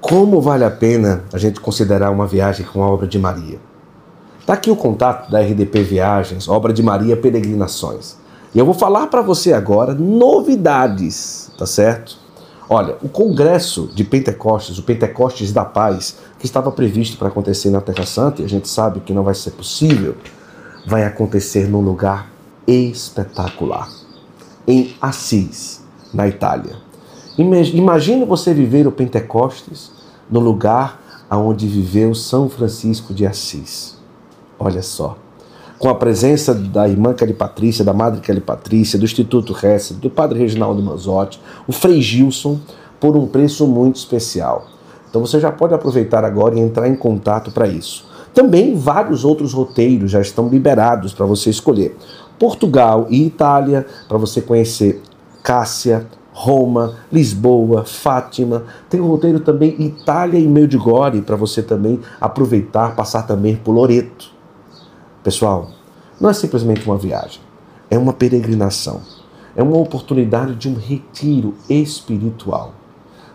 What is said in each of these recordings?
Como vale a pena a gente considerar uma viagem com a obra de Maria? Está aqui o contato da RDP Viagens, obra de Maria Peregrinações. E eu vou falar para você agora novidades, tá certo? Olha, o congresso de Pentecostes, o Pentecostes da Paz, que estava previsto para acontecer na Terra Santa, e a gente sabe que não vai ser possível, vai acontecer num lugar espetacular, em Assis, na Itália. Imagine você viver o Pentecostes no lugar onde viveu São Francisco de Assis. Olha só. Com a presença da irmã Kelly Patrícia, da madre Kelly Patrícia, do Instituto Hesse, do padre Reginaldo Manzotti, o Frei Gilson, por um preço muito especial. Então você já pode aproveitar agora e entrar em contato para isso. Também vários outros roteiros já estão liberados para você escolher. Portugal e Itália, para você conhecer Cássia, Roma, Lisboa, Fátima. Tem o roteiro também Itália e Medjugorje para você também aproveitar, passar também por Loreto. Pessoal, não é simplesmente uma viagem, é uma peregrinação, é uma oportunidade de um retiro espiritual.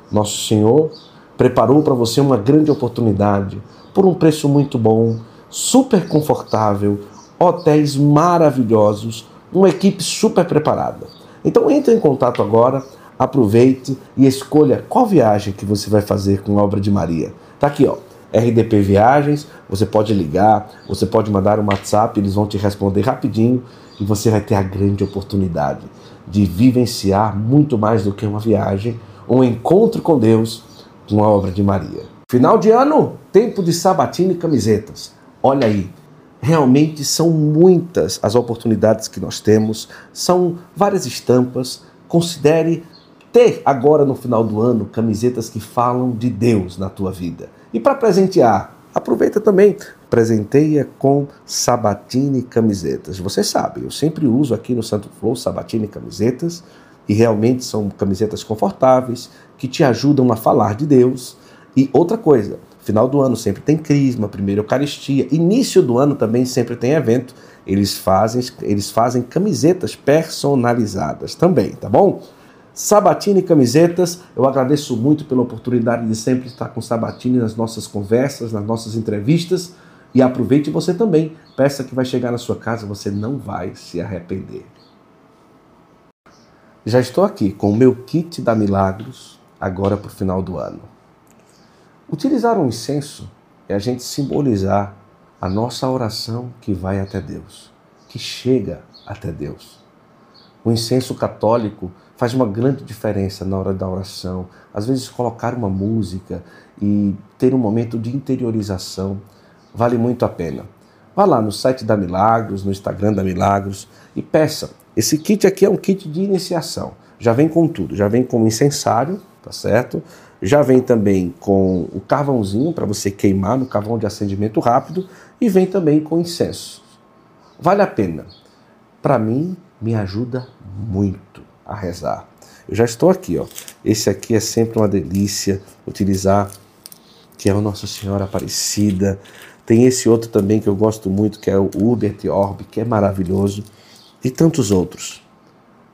Nosso Senhor preparou para você uma grande oportunidade por um preço muito bom, super confortável, hotéis maravilhosos, uma equipe super preparada. Então entre em contato agora, aproveite e escolha qual viagem que você vai fazer com a obra de Maria. Tá aqui, ó. RDP Viagens, você pode ligar, você pode mandar um WhatsApp, eles vão te responder rapidinho e você vai ter a grande oportunidade de vivenciar muito mais do que uma viagem, um encontro com Deus com a obra de Maria. Final de ano, tempo de sabatina e camisetas. Olha aí, realmente são muitas as oportunidades que nós temos, são várias estampas. Considere ter agora no final do ano camisetas que falam de Deus na tua vida. E para presentear, aproveita também, presenteia com sabatina e camisetas. Você sabe, eu sempre uso aqui no Santo Flow sabatina e camisetas e realmente são camisetas confortáveis que te ajudam a falar de Deus. E outra coisa, final do ano sempre tem crisma, primeira Eucaristia, início do ano também sempre tem evento. Eles fazem, eles fazem camisetas personalizadas também, tá bom? Sabatini Camisetas, eu agradeço muito pela oportunidade de sempre estar com Sabatini nas nossas conversas, nas nossas entrevistas. E aproveite você também. Peça que vai chegar na sua casa, você não vai se arrepender. Já estou aqui com o meu kit da Milagros, agora para o final do ano. Utilizar um incenso é a gente simbolizar a nossa oração que vai até Deus, que chega até Deus. O incenso católico faz uma grande diferença na hora da oração. Às vezes, colocar uma música e ter um momento de interiorização vale muito a pena. Vá lá no site da Milagros, no Instagram da Milagros e peça. Esse kit aqui é um kit de iniciação. Já vem com tudo, já vem com o incensário, tá certo? Já vem também com o carvãozinho para você queimar no carvão de acendimento rápido e vem também com incenso. Vale a pena. Para mim, me ajuda muito a rezar. Eu já estou aqui, ó. Esse aqui é sempre uma delícia utilizar, que é o Nossa Senhora Aparecida. Tem esse outro também que eu gosto muito, que é o Hubert Orb, que é maravilhoso, e tantos outros.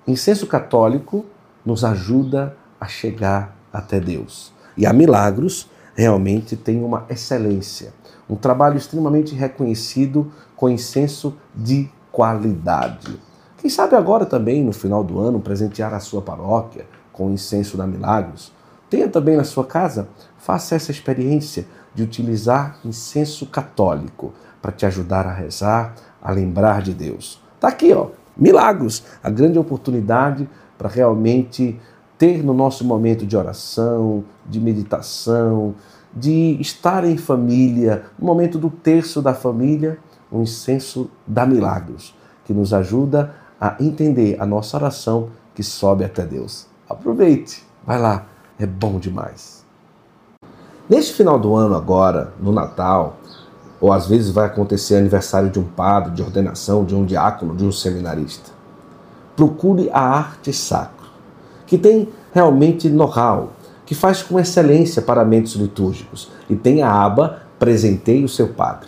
Incenso católico nos ajuda a chegar até Deus. E a Milagros realmente tem uma excelência, um trabalho extremamente reconhecido com incenso de qualidade. Quem sabe agora também, no final do ano, presentear a sua paróquia com o incenso da Milagros. Tenha também na sua casa, faça essa experiência de utilizar incenso católico para te ajudar a rezar, a lembrar de Deus. Tá aqui, ó, Milagros, a grande oportunidade para realmente ter no nosso momento de oração, de meditação, de estar em família, no momento do terço da família, um incenso da Milagros, que nos ajuda a entender a nossa oração que sobe até Deus. Aproveite, vai lá, é bom demais. Neste final do ano, agora, no Natal, ou às vezes vai acontecer aniversário de um padre, de ordenação, de um diácono, de um seminarista. Procure a arte sacra, que tem realmente know-how, que faz com excelência paramentos litúrgicos e tem a aba Presenteie o seu padre.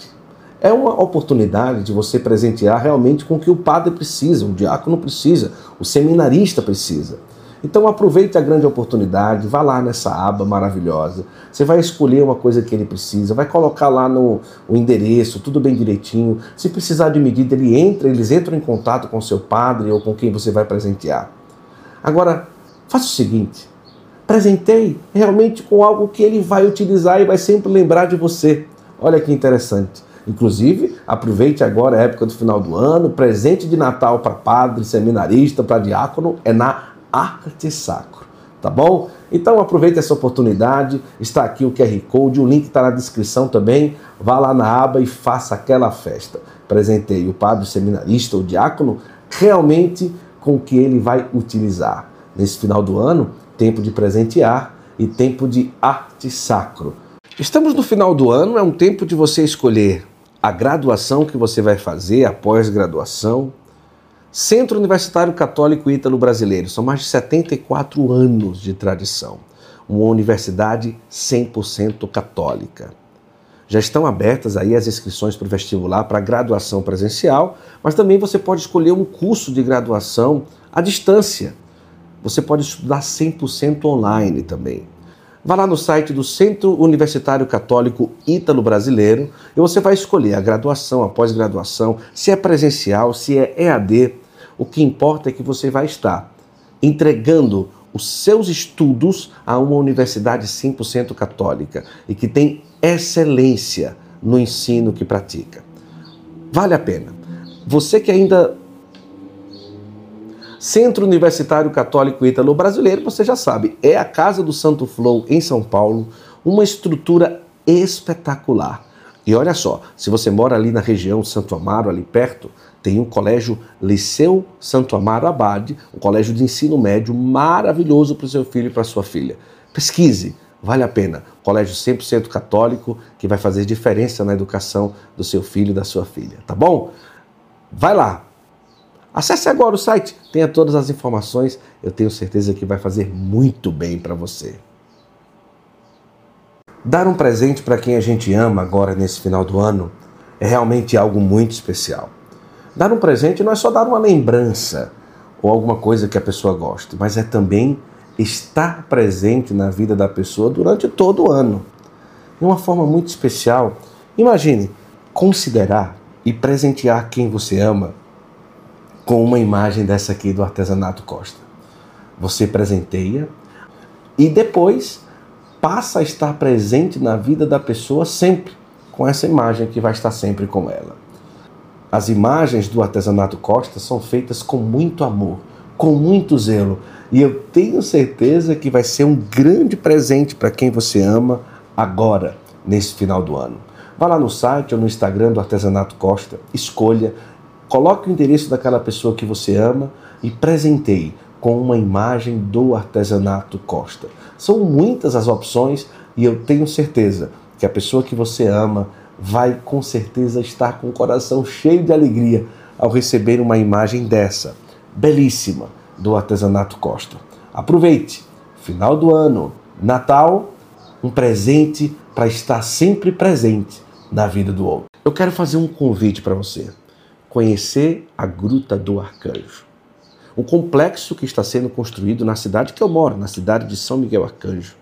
É uma oportunidade de você presentear realmente com o que o padre precisa, o diácono precisa, o seminarista precisa. Então aproveite a grande oportunidade, vá lá nessa aba maravilhosa. Você vai escolher uma coisa que ele precisa, vai colocar lá no o endereço, tudo bem direitinho. Se precisar de medida, ele entra, eles entram em contato com seu padre ou com quem você vai presentear. Agora, faça o seguinte: presentei realmente com algo que ele vai utilizar e vai sempre lembrar de você. Olha que interessante. Inclusive, aproveite agora a época do final do ano, presente de Natal para padre, seminarista, para diácono, é na arte sacro, tá bom? Então aproveite essa oportunidade, está aqui o QR Code, o link está na descrição também, vá lá na aba e faça aquela festa. Presentei o padre seminarista, o diácono, realmente com o que ele vai utilizar. Nesse final do ano, tempo de presentear e tempo de arte sacro. Estamos no final do ano, é um tempo de você escolher a graduação que você vai fazer, a pós-graduação, Centro Universitário Católico Ítalo Brasileiro, são mais de 74 anos de tradição. Uma universidade 100% católica. Já estão abertas aí as inscrições para o vestibular para graduação presencial, mas também você pode escolher um curso de graduação à distância. Você pode estudar 100% online também. Vá lá no site do Centro Universitário Católico Ítalo Brasileiro e você vai escolher a graduação, a pós-graduação, se é presencial, se é EAD, o que importa é que você vai estar entregando os seus estudos a uma universidade 100% católica e que tem excelência no ensino que pratica. Vale a pena. Você que ainda Centro Universitário Católico Ítalo Brasileiro, você já sabe, é a Casa do Santo Flow em São Paulo, uma estrutura espetacular. E olha só, se você mora ali na região Santo Amaro, ali perto, tem o colégio Liceu Santo Amaro Abade, um colégio de ensino médio maravilhoso para o seu filho e para sua filha. Pesquise, vale a pena. Colégio 100% católico que vai fazer diferença na educação do seu filho e da sua filha, tá bom? Vai lá. Acesse agora o site, tenha todas as informações, eu tenho certeza que vai fazer muito bem para você. Dar um presente para quem a gente ama agora nesse final do ano é realmente algo muito especial. Dar um presente não é só dar uma lembrança ou alguma coisa que a pessoa goste, mas é também estar presente na vida da pessoa durante todo o ano. De uma forma muito especial, imagine considerar e presentear quem você ama com uma imagem dessa aqui do artesanato Costa. Você presenteia e depois passa a estar presente na vida da pessoa sempre com essa imagem que vai estar sempre com ela. As imagens do artesanato Costa são feitas com muito amor, com muito zelo, e eu tenho certeza que vai ser um grande presente para quem você ama agora, nesse final do ano. Vá lá no site ou no Instagram do Artesanato Costa, escolha, coloque o endereço daquela pessoa que você ama e presenteie com uma imagem do artesanato Costa. São muitas as opções e eu tenho certeza que a pessoa que você ama vai com certeza estar com o coração cheio de alegria ao receber uma imagem dessa, belíssima, do artesanato Costa. Aproveite, final do ano, Natal, um presente para estar sempre presente na vida do outro. Eu quero fazer um convite para você. Conhecer a Gruta do Arcanjo. Um complexo que está sendo construído na cidade que eu moro, na cidade de São Miguel Arcanjo.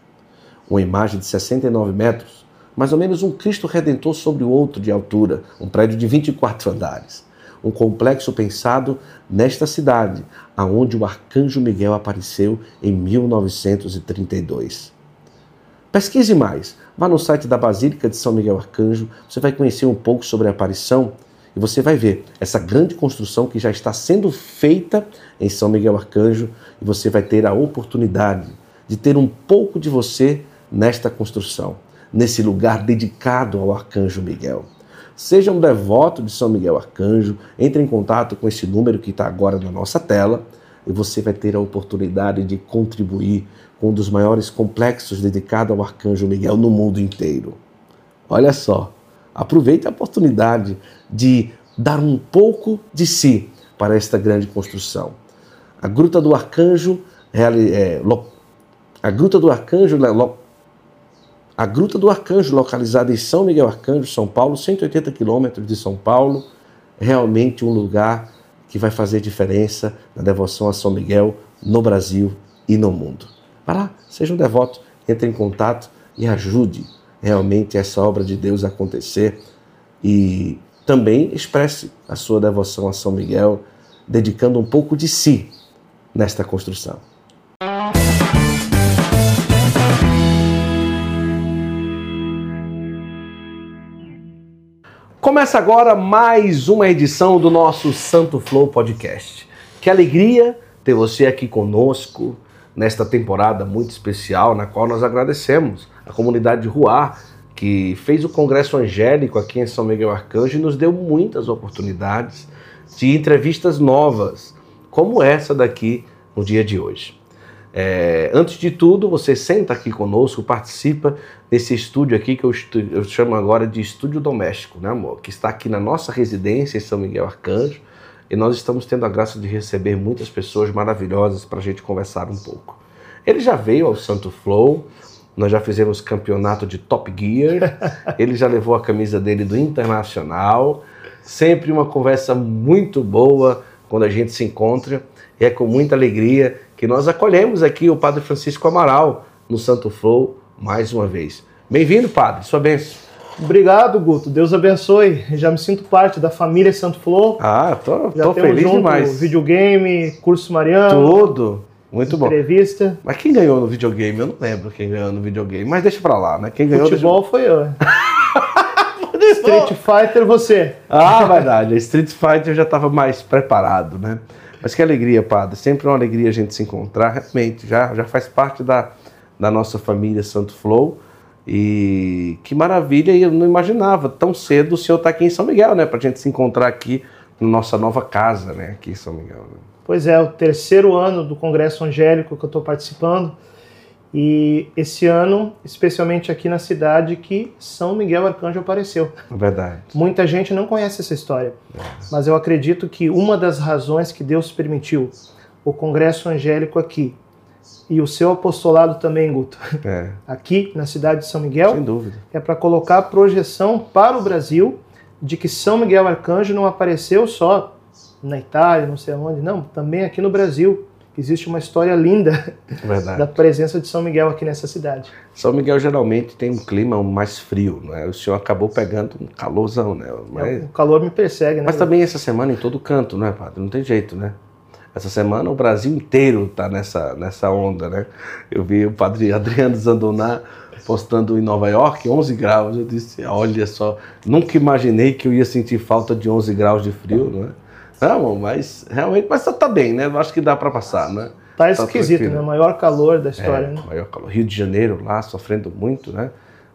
Uma imagem de 69 metros mais ou menos um Cristo Redentor sobre o outro de altura, um prédio de 24 andares. Um complexo pensado nesta cidade, aonde o arcanjo Miguel apareceu em 1932. Pesquise mais. Vá no site da Basílica de São Miguel Arcanjo, você vai conhecer um pouco sobre a aparição e você vai ver essa grande construção que já está sendo feita em São Miguel Arcanjo e você vai ter a oportunidade de ter um pouco de você nesta construção nesse lugar dedicado ao Arcanjo Miguel. Seja um devoto de São Miguel Arcanjo, entre em contato com esse número que está agora na nossa tela e você vai ter a oportunidade de contribuir com um dos maiores complexos dedicado ao Arcanjo Miguel no mundo inteiro. Olha só, aproveite a oportunidade de dar um pouco de si para esta grande construção. A Gruta do Arcanjo, é, a Gruta do Arcanjo a Gruta do Arcanjo, localizada em São Miguel Arcanjo, São Paulo, 180 quilômetros de São Paulo, realmente um lugar que vai fazer diferença na devoção a São Miguel no Brasil e no mundo. Vá lá, seja um devoto, entre em contato e ajude realmente essa obra de Deus acontecer e também expresse a sua devoção a São Miguel, dedicando um pouco de si nesta construção. Começa agora mais uma edição do nosso Santo Flow Podcast. Que alegria ter você aqui conosco nesta temporada muito especial, na qual nós agradecemos a comunidade de Ruar, que fez o Congresso Angélico aqui em São Miguel Arcanjo e nos deu muitas oportunidades de entrevistas novas, como essa daqui no dia de hoje. É, antes de tudo, você senta aqui conosco, participa desse estúdio aqui que eu, eu, chamo agora de estúdio doméstico, né, amor? Que está aqui na nossa residência em São Miguel Arcanjo e nós estamos tendo a graça de receber muitas pessoas maravilhosas para a gente conversar um pouco. Ele já veio ao Santo Flow, nós já fizemos campeonato de Top Gear, ele já levou a camisa dele do Internacional. Sempre uma conversa muito boa quando a gente se encontra. E é com muita alegria que nós acolhemos aqui o Padre Francisco Amaral no Santo Flow mais uma vez. Bem-vindo, Padre. Sua bênção. Obrigado, Guto. Deus abençoe. Já me sinto parte da família Santo Flow. Ah, tô, Já tô feliz junto demais. Videogame, curso mariano. Tudo. Muito bom. Entrevista. Mas quem ganhou no videogame? Eu não lembro quem ganhou no videogame. Mas deixa pra lá, né? Quem ganhou Futebol deixa... foi eu. Street Fighter, você. Ah, verdade. Street Fighter eu já estava mais preparado, né? Mas que alegria, padre. Sempre uma alegria a gente se encontrar. Realmente, já, já faz parte da, da nossa família Santo Flow. E que maravilha, eu não imaginava tão cedo o senhor estar tá aqui em São Miguel, né? Para a gente se encontrar aqui nossa nova casa, né? Aqui em São Miguel. Pois é, o terceiro ano do Congresso Angélico que eu estou participando. E esse ano, especialmente aqui na cidade, que São Miguel Arcanjo apareceu. Verdade. Muita gente não conhece essa história, mas eu acredito que uma das razões que Deus permitiu o Congresso Angélico aqui e o seu apostolado também, Guto, é. aqui na cidade de São Miguel, Sem dúvida. é para colocar a projeção para o Brasil de que São Miguel Arcanjo não apareceu só na Itália, não sei aonde, não, também aqui no Brasil. Existe uma história linda Verdade. da presença de São Miguel aqui nessa cidade. São Miguel geralmente tem um clima mais frio, né? O senhor acabou pegando um calorzão, né? Mas... É, o calor me persegue, né? Mas também essa semana em todo canto, né, padre? Não tem jeito, né? Essa semana o Brasil inteiro está nessa, nessa onda, né? Eu vi o padre Adriano Zandoná postando em Nova York 11 graus. Eu disse, olha só, nunca imaginei que eu ia sentir falta de 11 graus de frio, não é? Não, mas realmente, mas tá, tá bem, né? Acho que dá para passar, né? Tá, tá esquisito, tranquilo. né? Maior calor da história, é, né? Maior calor. Rio de Janeiro lá sofrendo muito, né?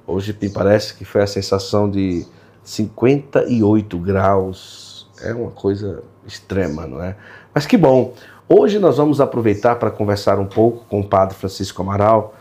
Hoje me parece que foi a sensação de 58 graus. É uma coisa extrema, não é? Mas que bom. Hoje nós vamos aproveitar para conversar um pouco com o Padre Francisco Amaral,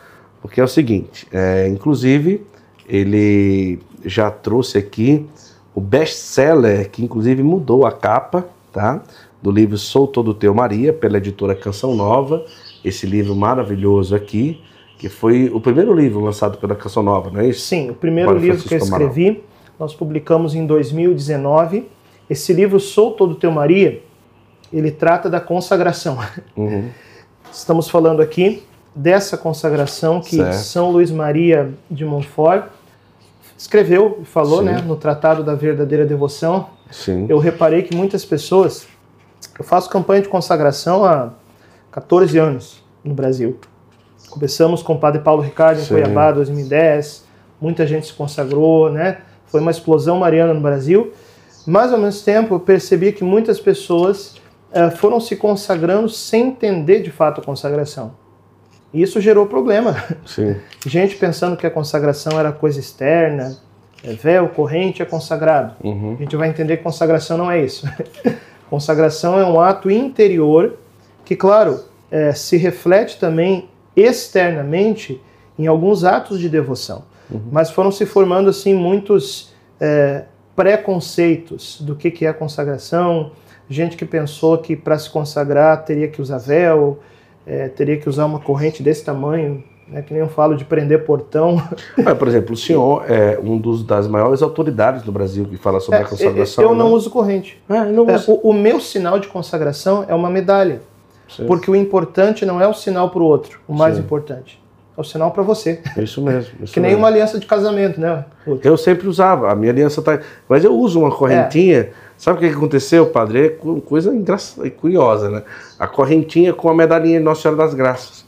porque é o seguinte, é, inclusive ele já trouxe aqui o best-seller que inclusive mudou a capa, tá? Do livro Sou Todo Teu Maria, pela editora Canção Nova. Esse livro maravilhoso aqui, que foi o primeiro livro lançado pela Canção Nova, não é isso? Sim, o primeiro livro que eu escrevi, Amaral. nós publicamos em 2019. Esse livro Sou Todo Teu Maria, ele trata da consagração. Uhum. Estamos falando aqui dessa consagração que certo. São Luís Maria de Montfort escreveu e falou né, no Tratado da Verdadeira Devoção, Sim. eu reparei que muitas pessoas. Eu faço campanha de consagração há 14 anos no Brasil. Começamos com o Padre Paulo Ricardo em Sim. Cuiabá, 2010. Muita gente se consagrou, né? Foi uma explosão mariana no Brasil. Mas ao mesmo tempo eu percebi que muitas pessoas uh, foram se consagrando sem entender de fato a consagração. E isso gerou problema. Sim. Gente pensando que a consagração era coisa externa, é véu, corrente é consagrado. Uhum. A gente vai entender que consagração não é isso. consagração é um ato interior que, claro, é, se reflete também externamente em alguns atos de devoção. Uhum. Mas foram se formando assim muitos é, preconceitos do que, que é consagração. Gente que pensou que para se consagrar teria que usar véu, é, teria que usar uma corrente desse tamanho né, que nem eu falo de prender portão. É, por exemplo, o senhor é um dos das maiores autoridades do Brasil que fala sobre é, a consagração. Eu não né? uso corrente. É, não é, uso. O, o, meu sinal de consagração é uma medalha. Sim. Porque o importante não é o sinal para o outro, o mais Sim. importante. É o sinal para você. Isso mesmo. Isso que nem mesmo. uma aliança de casamento, né? Eu sempre usava. A minha aliança tá. Mas eu uso uma correntinha. É. Sabe o que aconteceu, padre? É coisa engraçada, curiosa, né? A correntinha com a medalhinha de Nossa Senhora das Graças.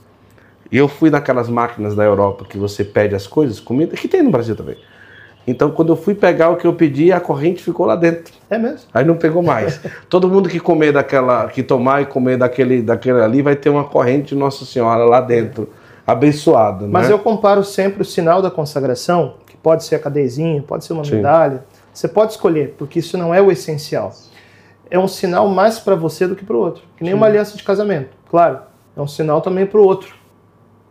E eu fui naquelas máquinas da Europa que você pede as coisas, comida, que tem no Brasil também. Então, quando eu fui pegar o que eu pedi, a corrente ficou lá dentro. É mesmo? Aí não pegou mais. Todo mundo que comer daquela, que tomar e comer daquele, daquele ali, vai ter uma corrente de Nossa Senhora lá dentro, abençoada. Mas né? eu comparo sempre o sinal da consagração, que pode ser a cadeizinha, pode ser uma Sim. medalha. Você pode escolher, porque isso não é o essencial. É um sinal mais para você do que para o outro. Que nem Sim. uma aliança de casamento. Claro, é um sinal também para o outro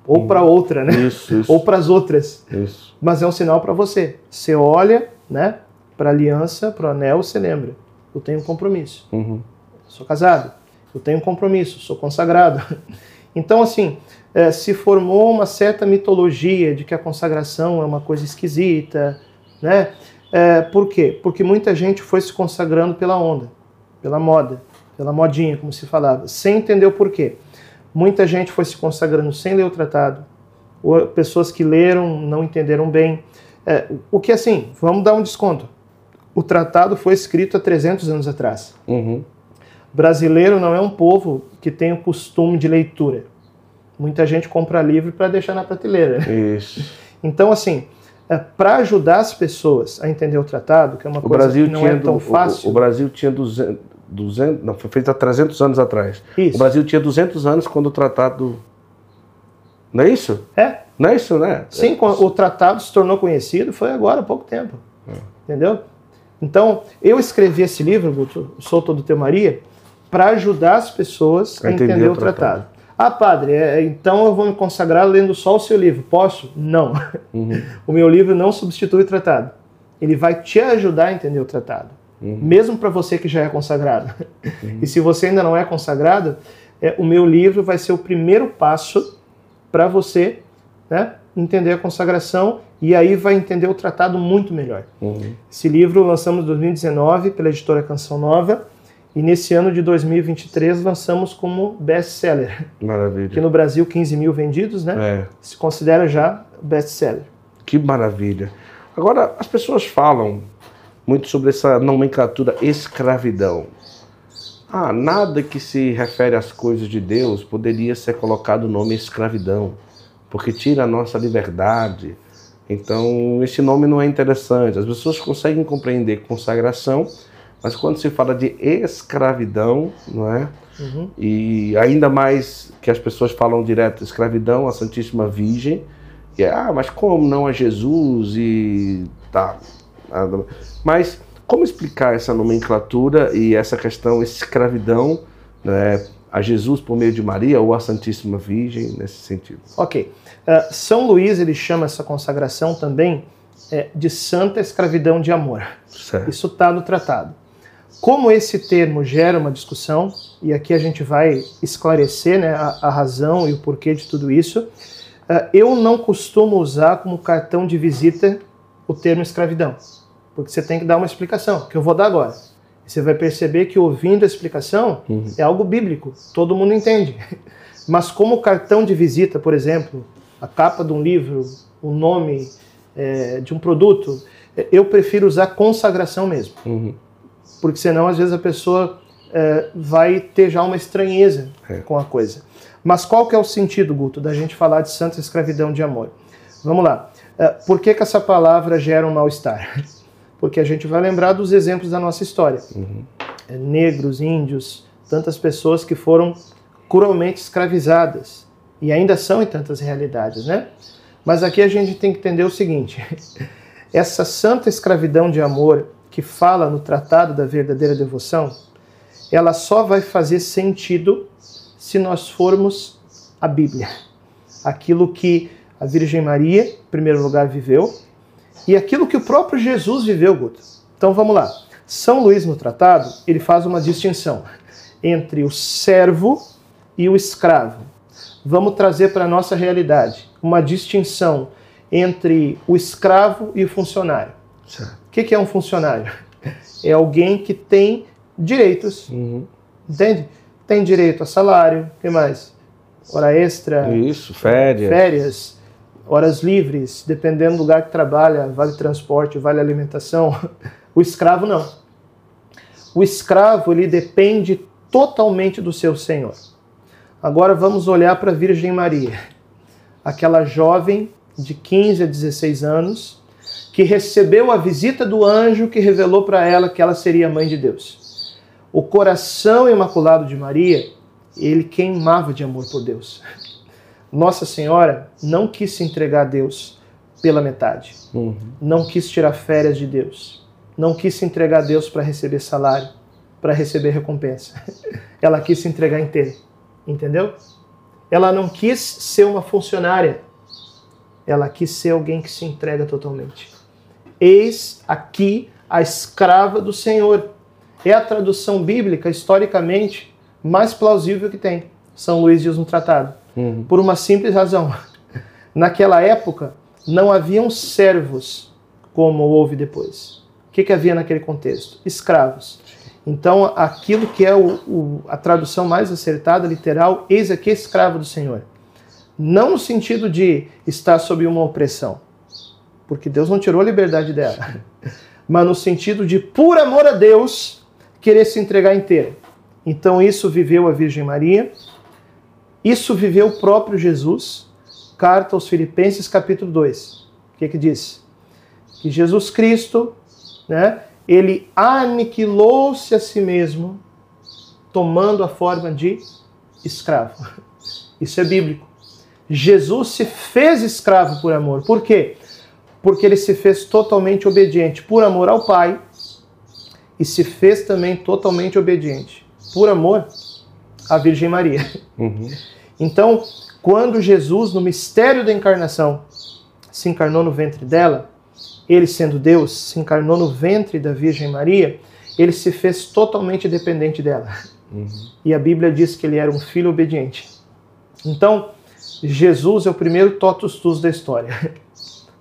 ou para outra, né? Isso, isso. Ou para as outras. Isso. Mas é um sinal para você. Você olha, né? Para a aliança, para o anel, você lembra. Eu tenho um compromisso. Uhum. Sou casado. Eu tenho um compromisso. Sou consagrado. Então, assim, é, se formou uma certa mitologia de que a consagração é uma coisa esquisita, né? É, por quê? Porque muita gente foi se consagrando pela onda, pela moda, pela modinha, como se falava, sem entender o porquê. Muita gente foi se consagrando sem ler o tratado, ou pessoas que leram não entenderam bem. É, o que assim, vamos dar um desconto. O tratado foi escrito há 300 anos atrás. Uhum. Brasileiro não é um povo que tem o costume de leitura. Muita gente compra livro para deixar na prateleira. Isso. Então, assim, é, para ajudar as pessoas a entender o tratado, que é uma o coisa Brasil que não é tão fácil. O, o Brasil tinha 200, 200, não, foi feito há 300 anos atrás. Isso. O Brasil tinha 200 anos quando o tratado. Não é isso? É. Não é isso, né? Sim, é. o tratado se tornou conhecido foi agora, há pouco tempo. É. Entendeu? Então, eu escrevi esse livro, Guto, Sou Todo Teu Maria, para ajudar as pessoas a, a entender, entender, o tratado. tratado. Ah, padre, é, então eu vou me consagrar lendo só o seu livro. Posso? Não. Uhum. o meu livro não substitui o tratado. Ele vai te ajudar a entender o tratado. Uhum. Mesmo para você que já é consagrado. Uhum. E se você ainda não é consagrado, é, o meu livro vai ser o primeiro passo para você né, entender a consagração e aí vai entender o tratado muito melhor. Uhum. Esse livro lançamos em 2019 pela editora Canção Nova e nesse ano de 2023 lançamos como best-seller. Maravilha. Que no Brasil 15 mil vendidos, né? É. Se considera já best-seller. Que maravilha. Agora, as pessoas falam muito sobre essa nomenclatura escravidão. Ah, nada que se refere às coisas de Deus poderia ser colocado o nome escravidão, porque tira a nossa liberdade. Então, esse nome não é interessante. As pessoas conseguem compreender consagração, mas quando se fala de escravidão, não é? Uhum. E ainda mais que as pessoas falam direto escravidão, a Santíssima Virgem, e é, ah, mas como não a Jesus e tá. Mas como explicar essa nomenclatura e essa questão escravidão né, a Jesus por meio de Maria ou a Santíssima Virgem nesse sentido? Ok. Uh, São Luís ele chama essa consagração também é, de santa escravidão de amor. Certo. Isso está no tratado. Como esse termo gera uma discussão, e aqui a gente vai esclarecer né, a, a razão e o porquê de tudo isso, uh, eu não costumo usar como cartão de visita o termo escravidão porque você tem que dar uma explicação, que eu vou dar agora. Você vai perceber que ouvindo a explicação uhum. é algo bíblico, todo mundo entende. Mas como cartão de visita, por exemplo, a capa de um livro, o nome é, de um produto, eu prefiro usar consagração mesmo. Uhum. Porque senão, às vezes, a pessoa é, vai ter já uma estranheza é. com a coisa. Mas qual que é o sentido, Guto, da gente falar de santa escravidão de amor? Vamos lá. É, por que, que essa palavra gera um mal-estar? porque a gente vai lembrar dos exemplos da nossa história. Uhum. É, negros, índios, tantas pessoas que foram cruelmente escravizadas e ainda são em tantas realidades, né? Mas aqui a gente tem que entender o seguinte: essa santa escravidão de amor que fala no Tratado da Verdadeira Devoção, ela só vai fazer sentido se nós formos a Bíblia. Aquilo que a Virgem Maria, em primeiro lugar, viveu, e aquilo que o próprio Jesus viveu, Guto. Então vamos lá. São Luís no tratado, ele faz uma distinção entre o servo e o escravo. Vamos trazer para a nossa realidade uma distinção entre o escravo e o funcionário. O que, é um funcionário? É alguém que tem direitos, uhum. entende? tem direito a salário, o que mais? Hora extra. Isso, férias. Férias, horas livres, dependendo do lugar que trabalha, vale transporte, vale alimentação. O escravo não. O escravo ele depende totalmente do seu senhor. Agora vamos olhar para a Virgem Maria, aquela jovem de 15 a 16 anos que recebeu a visita do anjo que revelou para ela que ela seria mãe de Deus. O coração imaculado de Maria, ele queimava de amor por Deus. Nossa Senhora não quis se entregar a Deus pela metade. Uhum. Não quis tirar férias de Deus. Não quis se entregar a Deus para receber salário, para receber recompensa. Ela quis se entregar inteira. Entendeu? Ela não quis ser uma funcionária. Ela quis ser alguém que se entrega totalmente. Eis aqui a escrava do Senhor. É a tradução bíblica, historicamente, mais plausível que tem. São Luís diz no tratado. Uhum. Por uma simples razão. Naquela época, não haviam servos como houve depois. O que, que havia naquele contexto? Escravos. Então, aquilo que é o, o, a tradução mais acertada, literal, eis aqui escravo do Senhor. Não no sentido de estar sob uma opressão, porque Deus não tirou a liberdade dela, mas no sentido de, por amor a Deus, querer se entregar inteira. Então, isso viveu a Virgem Maria, isso viveu o próprio Jesus. Carta aos Filipenses, capítulo 2. O que, que diz? Que Jesus Cristo, né, ele aniquilou-se a si mesmo, tomando a forma de escravo. Isso é bíblico. Jesus se fez escravo por amor. Por quê? Porque ele se fez totalmente obediente por amor ao Pai e se fez também totalmente obediente por amor à Virgem Maria. Uhum. Então, quando Jesus, no mistério da encarnação, se encarnou no ventre dela, ele sendo Deus, se encarnou no ventre da Virgem Maria, ele se fez totalmente dependente dela. Uhum. E a Bíblia diz que ele era um filho obediente. Então, Jesus é o primeiro totus tus da história,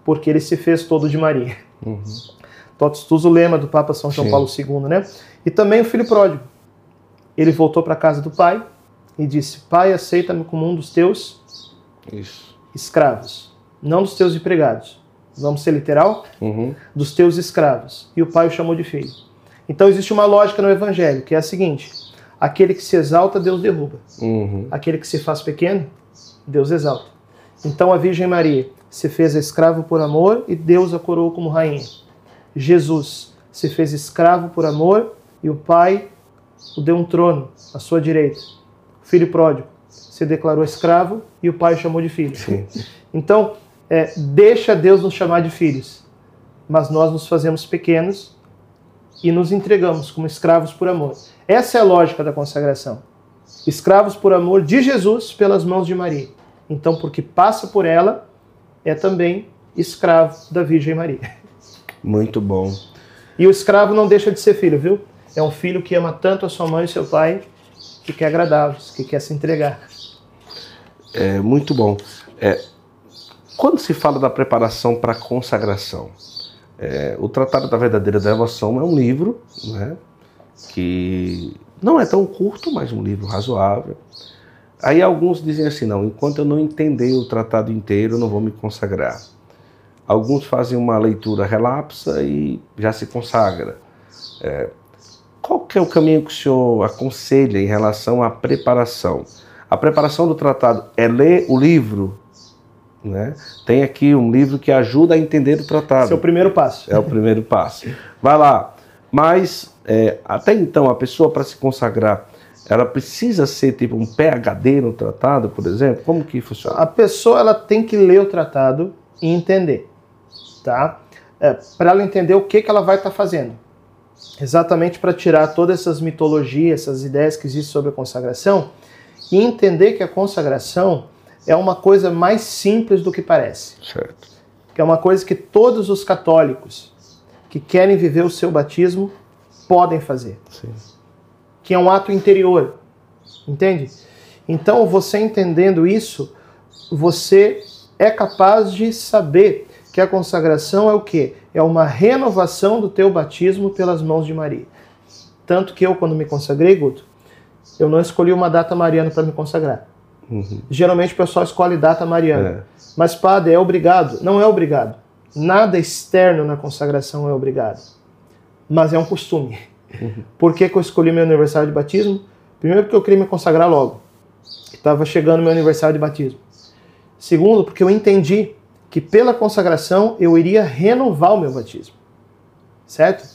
porque ele se fez todo de Maria. Uhum. Totus lema do Papa São João Sim. Paulo II, né? E também o filho pródigo. Ele voltou para a casa do pai e disse: Pai, aceita-me como um dos teus Isso. escravos, não dos teus empregados. Vamos ser literal? Uhum. Dos teus escravos. E o pai o chamou de filho. Então existe uma lógica no evangelho que é a seguinte: aquele que se exalta, Deus derruba. Uhum. Aquele que se faz pequeno, Deus exalta. Então a Virgem Maria se fez escravo por amor e Deus a coroou como rainha. Jesus se fez escravo por amor e o Pai o deu um trono à sua direita. O filho pródigo se declarou escravo e o Pai o chamou de filho. Sim. Então, é, deixa Deus nos chamar de filhos, mas nós nos fazemos pequenos e nos entregamos como escravos por amor. Essa é a lógica da consagração escravos por amor de Jesus pelas mãos de Maria. Então, porque passa por ela, é também escravo da Virgem Maria. Muito bom. E o escravo não deixa de ser filho, viu? É um filho que ama tanto a sua mãe e seu pai, que quer agradá-los, que quer se entregar. É muito bom. É, quando se fala da preparação para a consagração, é, o Tratado da Verdadeira Devoção é um livro né, que não é tão curto, mas um livro razoável. Aí alguns dizem assim: não, enquanto eu não entender o tratado inteiro, eu não vou me consagrar. Alguns fazem uma leitura relapsa e já se consagra. É, qual que é o caminho que o senhor aconselha em relação à preparação? A preparação do tratado é ler o livro, né? Tem aqui um livro que ajuda a entender o tratado. Esse é o primeiro passo. É o primeiro passo. Vai lá. Mas é, até então, a pessoa para se consagrar, ela precisa ser tipo um PhD no tratado, por exemplo? Como que funciona? A pessoa ela tem que ler o tratado e entender, tá? É, para ela entender o que, que ela vai estar tá fazendo. Exatamente para tirar todas essas mitologias, essas ideias que existem sobre a consagração e entender que a consagração é uma coisa mais simples do que parece. Certo. Que é uma coisa que todos os católicos que querem viver o seu batismo podem fazer. Sim. Que é um ato interior. Entende? Então, você entendendo isso, você é capaz de saber que a consagração é o quê? É uma renovação do teu batismo pelas mãos de Maria. Tanto que eu, quando me consagrei, Guto, Eu não escolhi uma data mariana para me consagrar. Uhum. Geralmente o pessoal escolhe data mariana. É. Mas, padre, é obrigado? Não é obrigado. Nada externo na consagração é obrigado. Mas é um costume. Uhum. Por que, que eu escolhi meu aniversário de batismo? Primeiro, porque eu queria me consagrar logo. Estava chegando meu aniversário de batismo. Segundo, porque eu entendi que pela consagração eu iria renovar o meu batismo. Certo?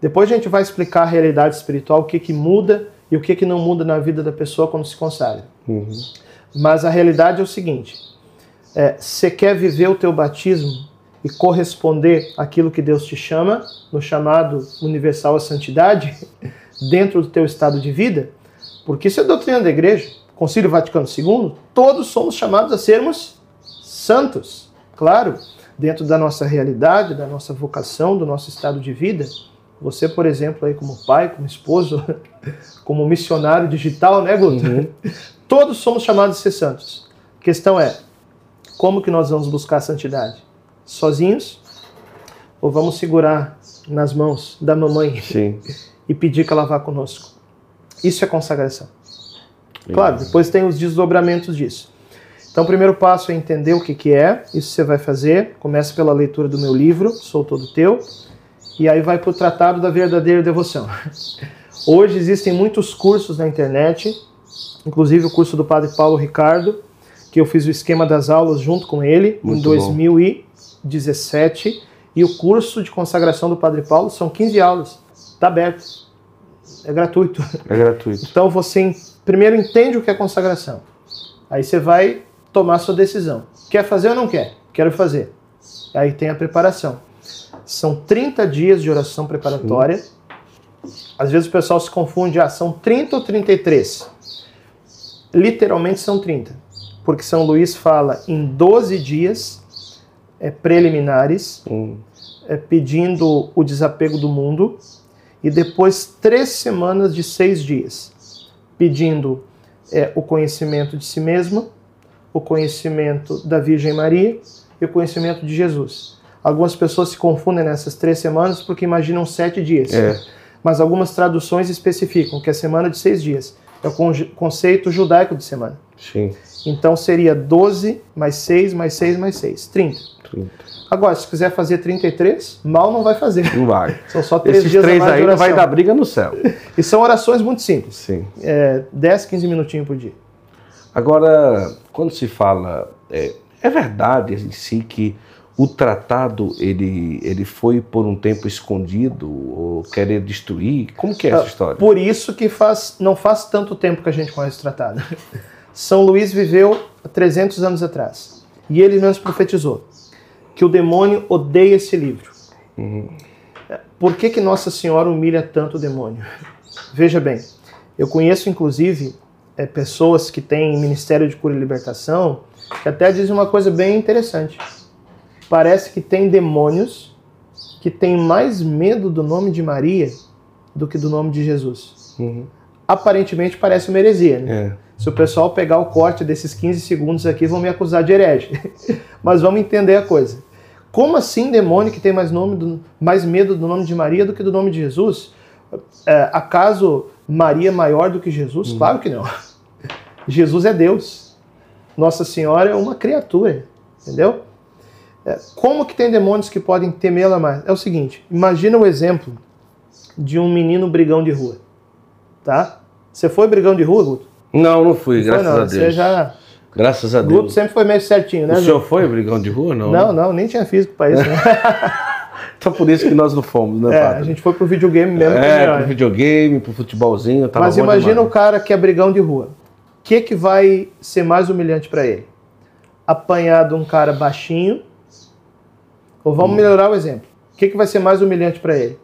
Depois a gente vai explicar a realidade espiritual, o que, que muda e o que, que não muda na vida da pessoa quando se consagra. Uhum. Mas a realidade é o seguinte: é, você quer viver o teu batismo e corresponder àquilo que Deus te chama, no chamado universal à santidade, dentro do teu estado de vida, porque isso é a doutrina da igreja. Concílio Vaticano II, todos somos chamados a sermos santos. Claro, dentro da nossa realidade, da nossa vocação, do nosso estado de vida. Você, por exemplo, aí como pai, como esposo, como missionário digital, né, Guto? Uhum. Todos somos chamados a ser santos. A questão é, como que nós vamos buscar a santidade? Sozinhos? Ou vamos segurar nas mãos da mamãe Sim. e pedir que ela vá conosco? Isso é consagração. Claro, depois tem os desdobramentos disso. Então, o primeiro passo é entender o que, que é, isso você vai fazer. Começa pela leitura do meu livro, Sou Todo Teu, e aí vai para o Tratado da Verdadeira Devoção. Hoje existem muitos cursos na internet, inclusive o curso do Padre Paulo Ricardo, que eu fiz o esquema das aulas junto com ele Muito em 2017. Bom. E o curso de consagração do Padre Paulo são 15 aulas. Está aberto. É gratuito. É gratuito. Então você primeiro entende o que é consagração. Aí você vai tomar sua decisão. Quer fazer ou não quer? Quero fazer. Aí tem a preparação. São 30 dias de oração preparatória. Sim. Às vezes o pessoal se confunde, ah, são 30 ou 33? Literalmente são 30. Porque São Luís fala em 12 dias é, preliminares, é, pedindo o desapego do mundo, e depois três semanas de seis dias, pedindo é, o conhecimento de si mesmo, o conhecimento da Virgem Maria e o conhecimento de Jesus. Algumas pessoas se confundem nessas três semanas porque imaginam sete dias. É. Mas algumas traduções especificam que a semana de seis dias é o conceito judaico de semana. Sim. Então seria 12 mais 6 mais 6 mais 6, 30. 30. Agora, se quiser fazer 33, mal não vai fazer. Não vai. São só três Esses dias três aí não vai dar briga no céu. e são orações muito simples. Sim. É, 10, 15 minutinhos por dia. Agora, quando se fala, é, é verdade em si que o tratado ele, ele foi por um tempo escondido ou querer destruir? Como que é essa ah, história? Por isso que faz, não faz tanto tempo que a gente conhece o tratado. São Luís viveu há 300 anos atrás e ele nos profetizou que o demônio odeia esse livro. Uhum. Por que, que Nossa Senhora humilha tanto o demônio? Veja bem, eu conheço inclusive é, pessoas que têm Ministério de Cura e Libertação que até dizem uma coisa bem interessante. Parece que tem demônios que têm mais medo do nome de Maria do que do nome de Jesus. Uhum. Aparentemente parece uma heresia, né? É. Se o pessoal pegar o corte desses 15 segundos aqui, vão me acusar de herege. Mas vamos entender a coisa. Como assim demônio que tem mais, nome do, mais medo do nome de Maria do que do nome de Jesus? É, acaso Maria é maior do que Jesus? Hum. Claro que não. Jesus é Deus. Nossa Senhora é uma criatura, entendeu? É, como que tem demônios que podem temê-la mais? É o seguinte, imagina o exemplo de um menino brigão de rua, tá? Você foi brigão de rua, Guto? Não, não fui, não graças não. a Deus. Você já... Graças a Deus. Guto sempre foi meio certinho, né? O senhor foi brigão de rua, não? Não, não, nem tinha físico para isso, né? então por isso que nós não fomos, né, é, A gente foi pro videogame mesmo. É, pro videogame, pro futebolzinho. Mas imagina demais. o cara que é brigão de rua. O que, que vai ser mais humilhante para ele? Apanhar de um cara baixinho. Ou vamos hum. melhorar o exemplo. O que, que vai ser mais humilhante para ele?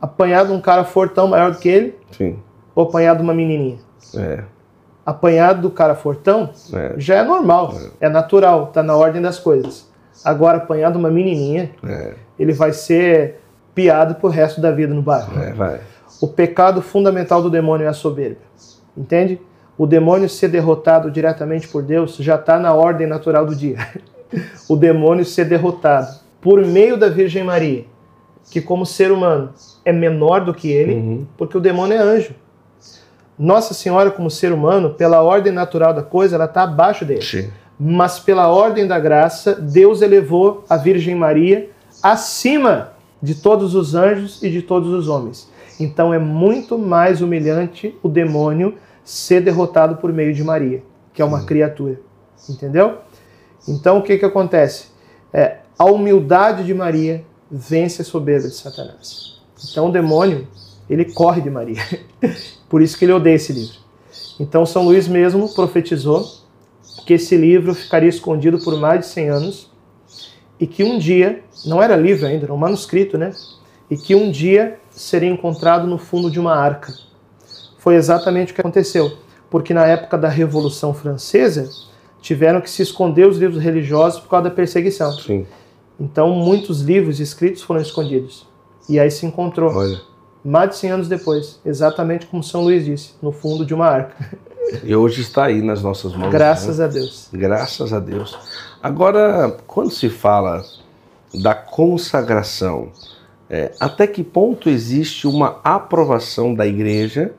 Apanhar de um cara fortão maior do que ele? Sim. Ou apanhar de uma menininha? É apanhado do cara fortão, é. já é normal, é. é. natural, tá na ordem das coisas. Agora, apanhado uma menininha, é. ele vai ser piado pro resto da vida no bairro. É, o pecado fundamental do demônio é a soberba. Entende? O demônio ser derrotado diretamente por Deus já está na ordem natural do dia. o demônio ser derrotado por meio da Virgem Maria, que como ser humano é menor do que ele, uhum. porque o demônio é anjo. Nossa Senhora, como ser humano, pela ordem natural da coisa, ela está abaixo dele. Sim. Mas pela ordem da graça, Deus elevou a Virgem Maria acima de todos os anjos e de todos os homens. Então é muito mais humilhante o demônio ser derrotado por meio de Maria, que é uma Sim. criatura. Entendeu? Então o que, que acontece? É, a humildade de Maria vence a soberba de Satanás. Então o demônio, ele corre de Maria. Por isso que ele odeia esse livro. Então São Luís mesmo profetizou que esse livro ficaria escondido por mais de 100 anos e que um dia, não era livro ainda, era um manuscrito, né? E que um dia seria encontrado no fundo de uma arca. Foi exatamente o que aconteceu, porque na época da Revolução Francesa tiveram que se esconder os livros religiosos por causa da perseguição. Sim. Então muitos livros escritos foram escondidos. E aí se encontrou. Olha. Mais de 100 anos depois, exatamente como São Luís disse, no fundo de uma arca. E hoje está aí nas nossas mãos. Graças né? a Deus. Graças a Deus. Agora, quando se fala da consagração, é, até que ponto existe uma aprovação da igreja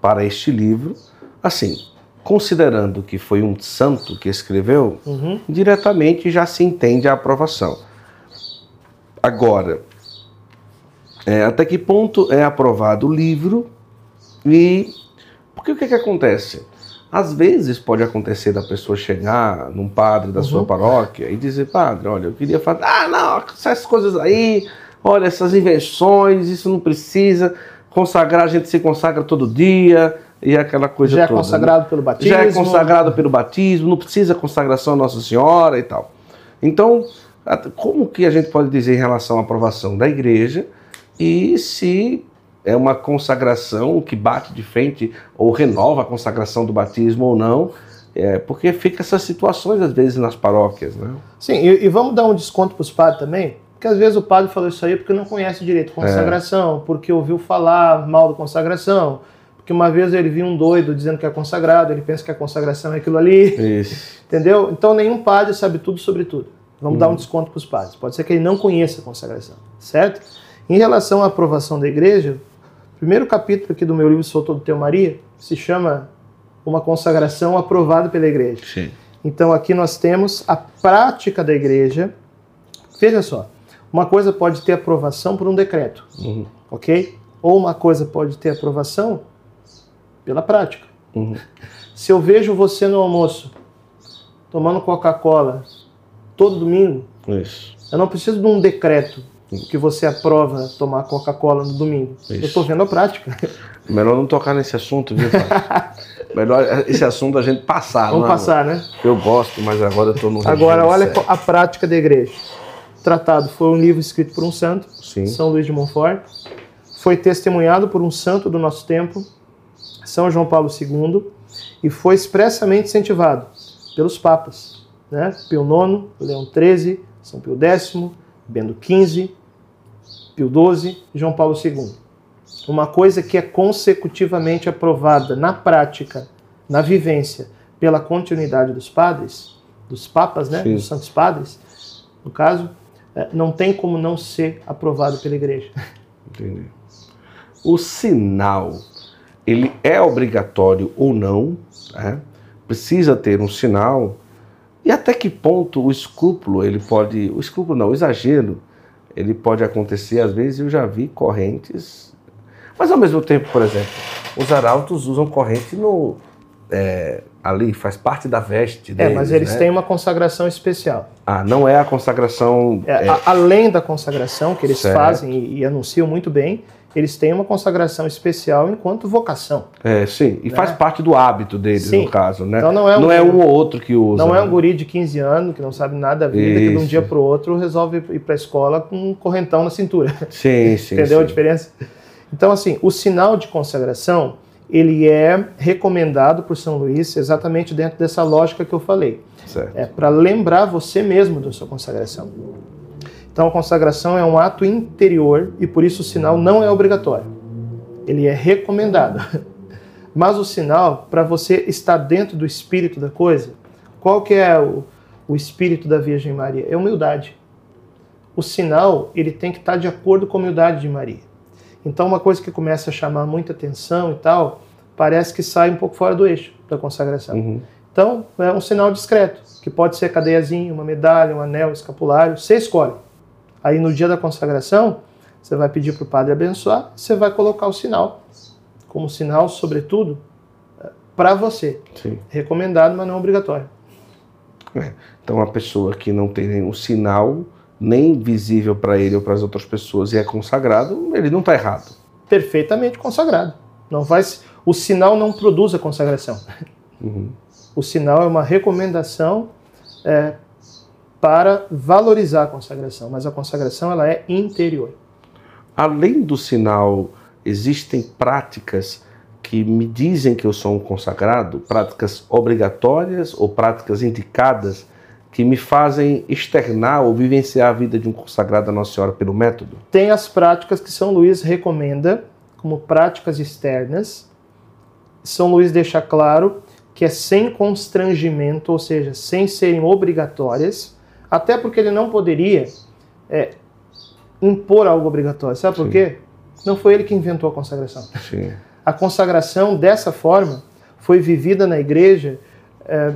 para este livro? Assim, considerando que foi um santo que escreveu, uhum. diretamente já se entende a aprovação. Agora, é, até que ponto é aprovado o livro e porque o que, que acontece? Às vezes pode acontecer da pessoa chegar num padre da uhum. sua paróquia e dizer, padre, olha, eu queria falar, ah, não, essas coisas aí, olha, essas invenções, isso não precisa, consagrar, a gente se consagra todo dia, e aquela coisa Já toda. Já é consagrado né? pelo batismo. Já é consagrado pelo batismo, não precisa consagração a Nossa Senhora e tal. Então, como que a gente pode dizer em relação à aprovação da igreja e se é uma consagração que bate de frente ou renova a consagração do batismo ou não, é, porque fica essas situações às vezes nas paróquias, né? Sim, e, e vamos dar um desconto para os padres também, porque às vezes o padre falou isso aí porque não conhece direito consagração, é. porque ouviu falar mal da consagração, porque uma vez ele viu um doido dizendo que é consagrado, ele pensa que a consagração é aquilo ali, isso. entendeu? Então nenhum padre sabe tudo sobre tudo. Vamos hum. dar um desconto para os padres. Pode ser que ele não conheça a consagração, certo? Em relação à aprovação da igreja, primeiro capítulo aqui do meu livro Sou Todo Teu Maria se chama Uma Consagração Aprovada pela Igreja. Sim. Então aqui nós temos a prática da igreja. Veja só, uma coisa pode ter aprovação por um decreto, uhum. ok? Ou uma coisa pode ter aprovação pela prática. Uhum. Se eu vejo você no almoço tomando Coca-Cola todo domingo, Isso. eu não preciso de um decreto que você aprova tomar Coca-Cola no domingo. Isso. Eu estou vendo a prática. Melhor não tocar nesse assunto, viu, pai? Melhor esse assunto a gente passar. Vamos não, passar, né? Eu gosto, mas agora eu estou no Agora, olha a prática da igreja. O tratado foi um livro escrito por um santo, Sim. São Luís de Montfort. Foi testemunhado por um santo do nosso tempo, São João Paulo II, e foi expressamente incentivado pelos papas, né? Pio IX, Leão XIII, São Pio X, Bento XV, Pio XII e João Paulo II. Uma coisa que é consecutivamente aprovada na prática, na vivência, pela continuidade dos padres, dos papas, né, dos santos padres, no caso, é, não tem como não ser aprovado pela igreja. Entendi. O sinal, ele é obrigatório ou não? Né? Precisa ter um sinal? E até que ponto o escrúpulo, ele pode, o escrúpulo não, o exagero, ele pode acontecer às vezes, eu já vi correntes, mas ao mesmo tempo, por exemplo, os arautos usam corrente no é, ali, faz parte da veste deles. É, mas eles né? têm uma consagração especial. Ah, não é a consagração. É, é... além da consagração que eles certo. fazem e, e anunciam muito bem, eles têm uma consagração especial enquanto vocação. É, sim. E né? faz parte do hábito deles, sim. no caso, né? Então não é um, não é um ou outro que usa. Não é um né? guri de 15 anos que não sabe nada da vida, Isso. que de um dia para o outro resolve ir para a escola com um correntão na cintura. Sim, sim. Entendeu sim. a diferença? Então, assim, o sinal de consagração, ele é recomendado por São Luís exatamente dentro dessa lógica que eu falei. Certo. É para lembrar você mesmo da sua consagração. Então a consagração é um ato interior e por isso o sinal não é obrigatório. Ele é recomendado. Mas o sinal, para você estar dentro do espírito da coisa, qual que é o, o espírito da Virgem Maria? É humildade. O sinal, ele tem que estar de acordo com a humildade de Maria. Então uma coisa que começa a chamar muita atenção e tal, parece que sai um pouco fora do eixo da consagração. Uhum. Então, é um sinal discreto, que pode ser cadeiazinho, uma medalha, um anel, escapulário, você escolhe. Aí no dia da consagração, você vai pedir para o padre abençoar, você vai colocar o sinal, como sinal, sobretudo, é, para você. Sim. Recomendado, mas não obrigatório. É. Então, a pessoa que não tem nenhum sinal, nem visível para ele ou para as outras pessoas, e é consagrado, ele não está errado. Perfeitamente consagrado. Não vai, o sinal não produz a consagração. Uhum. O sinal é uma recomendação é, para valorizar a consagração, mas a consagração ela é interior. Além do sinal, existem práticas que me dizem que eu sou um consagrado, práticas obrigatórias ou práticas indicadas que me fazem externar ou vivenciar a vida de um consagrado a Nossa Senhora pelo método? Tem as práticas que São Luís recomenda como práticas externas. São Luís deixa claro que é sem constrangimento, ou seja, sem serem obrigatórias, até porque ele não poderia é, impor algo obrigatório. Sabe Sim. por quê? Não foi ele que inventou a consagração. Sim. A consagração, dessa forma, foi vivida na igreja é,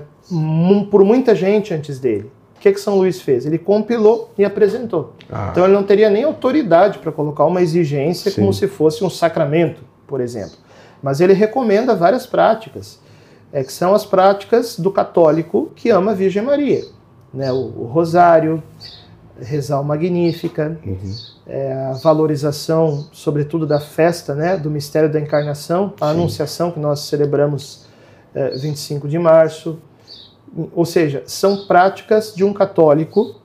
por muita gente antes dele. O que, que São Luís fez? Ele compilou e apresentou. Ah. Então ele não teria nem autoridade para colocar uma exigência Sim. como se fosse um sacramento, por exemplo. Mas ele recomenda várias práticas, é, que são as práticas do católico que ama a Virgem Maria. Né? O, o rosário, rezar o Magnífica, uhum. é, a valorização, sobretudo, da festa né, do mistério da encarnação, a Sim. Anunciação, que nós celebramos é, 25 de março, ou seja, são práticas de um católico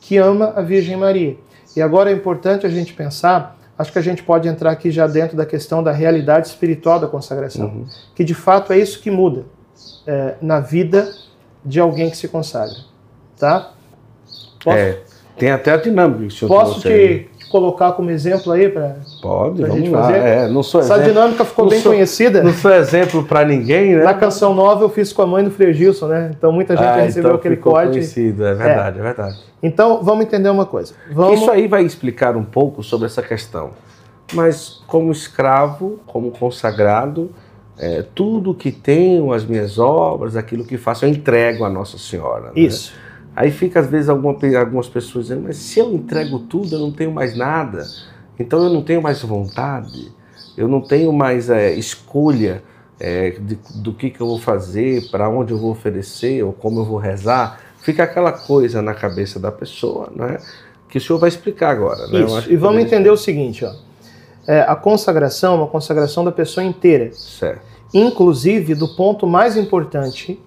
que ama a Virgem Maria. E agora é importante a gente pensar, acho que a gente pode entrar aqui já dentro da questão da realidade espiritual da consagração, uhum. que de fato é isso que muda é, na vida de alguém que se consagra, tá? Posso? É, tem até a dinâmica que o senhor Posso te, colocar como exemplo aí para Pode, pra vamos? Lá. É, não sou Essa exemplo, dinâmica ficou bem sou, conhecida. Não sou exemplo para ninguém, né? Na canção nova eu fiz com a mãe do Frei Gilson, né? Então muita gente ah, recebeu então aquele corte. Conhecido. É verdade, é. é. verdade. Então vamos entender uma coisa. Vamos... Isso aí vai explicar um pouco sobre essa questão. Mas como escravo, como consagrado, é, tudo que tenho, as minhas obras, aquilo que faço, eu entrego a Nossa Senhora. Né? Aí fica às vezes alguma, algumas pessoas dizendo, mas se eu entrego tudo, eu não tenho mais nada. Então eu não tenho mais vontade, eu não tenho mais é, escolha é, de, do que, que eu vou fazer, para onde eu vou oferecer ou como eu vou rezar. Fica aquela coisa na cabeça da pessoa, né? Que o senhor vai explicar agora. Né? Isso. E vamos entender o seguinte, ó. É, a consagração é uma consagração da pessoa inteira. Certo. Inclusive do ponto mais importante,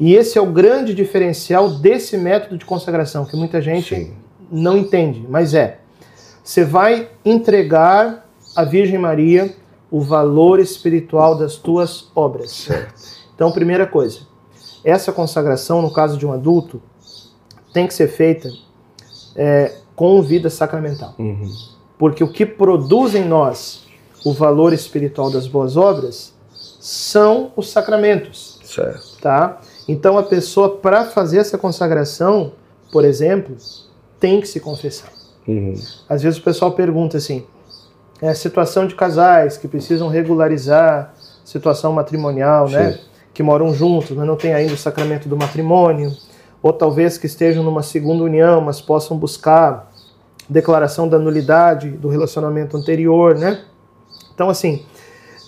e esse é o grande diferencial desse método de consagração, que muita gente Sim. não entende, mas é você vai entregar à Virgem Maria o valor espiritual das tuas obras. Certo. Então, primeira coisa, essa consagração, no caso de um adulto, tem que ser feita é, com vida sacramental. Uhum. Porque o que produz em nós o valor espiritual das boas obras são os sacramentos. Certo. Tá? Então, a pessoa, para fazer essa consagração, por exemplo, tem que se confessar. Uhum. Às vezes o pessoal pergunta assim: é, situação de casais que precisam regularizar situação matrimonial, né? Sim. né? Que moram juntos, mas não tem ainda o sacramento do matrimônio, ou talvez que estejam numa segunda união, mas possam buscar declaração da nulidade do relacionamento anterior, né? Então, assim,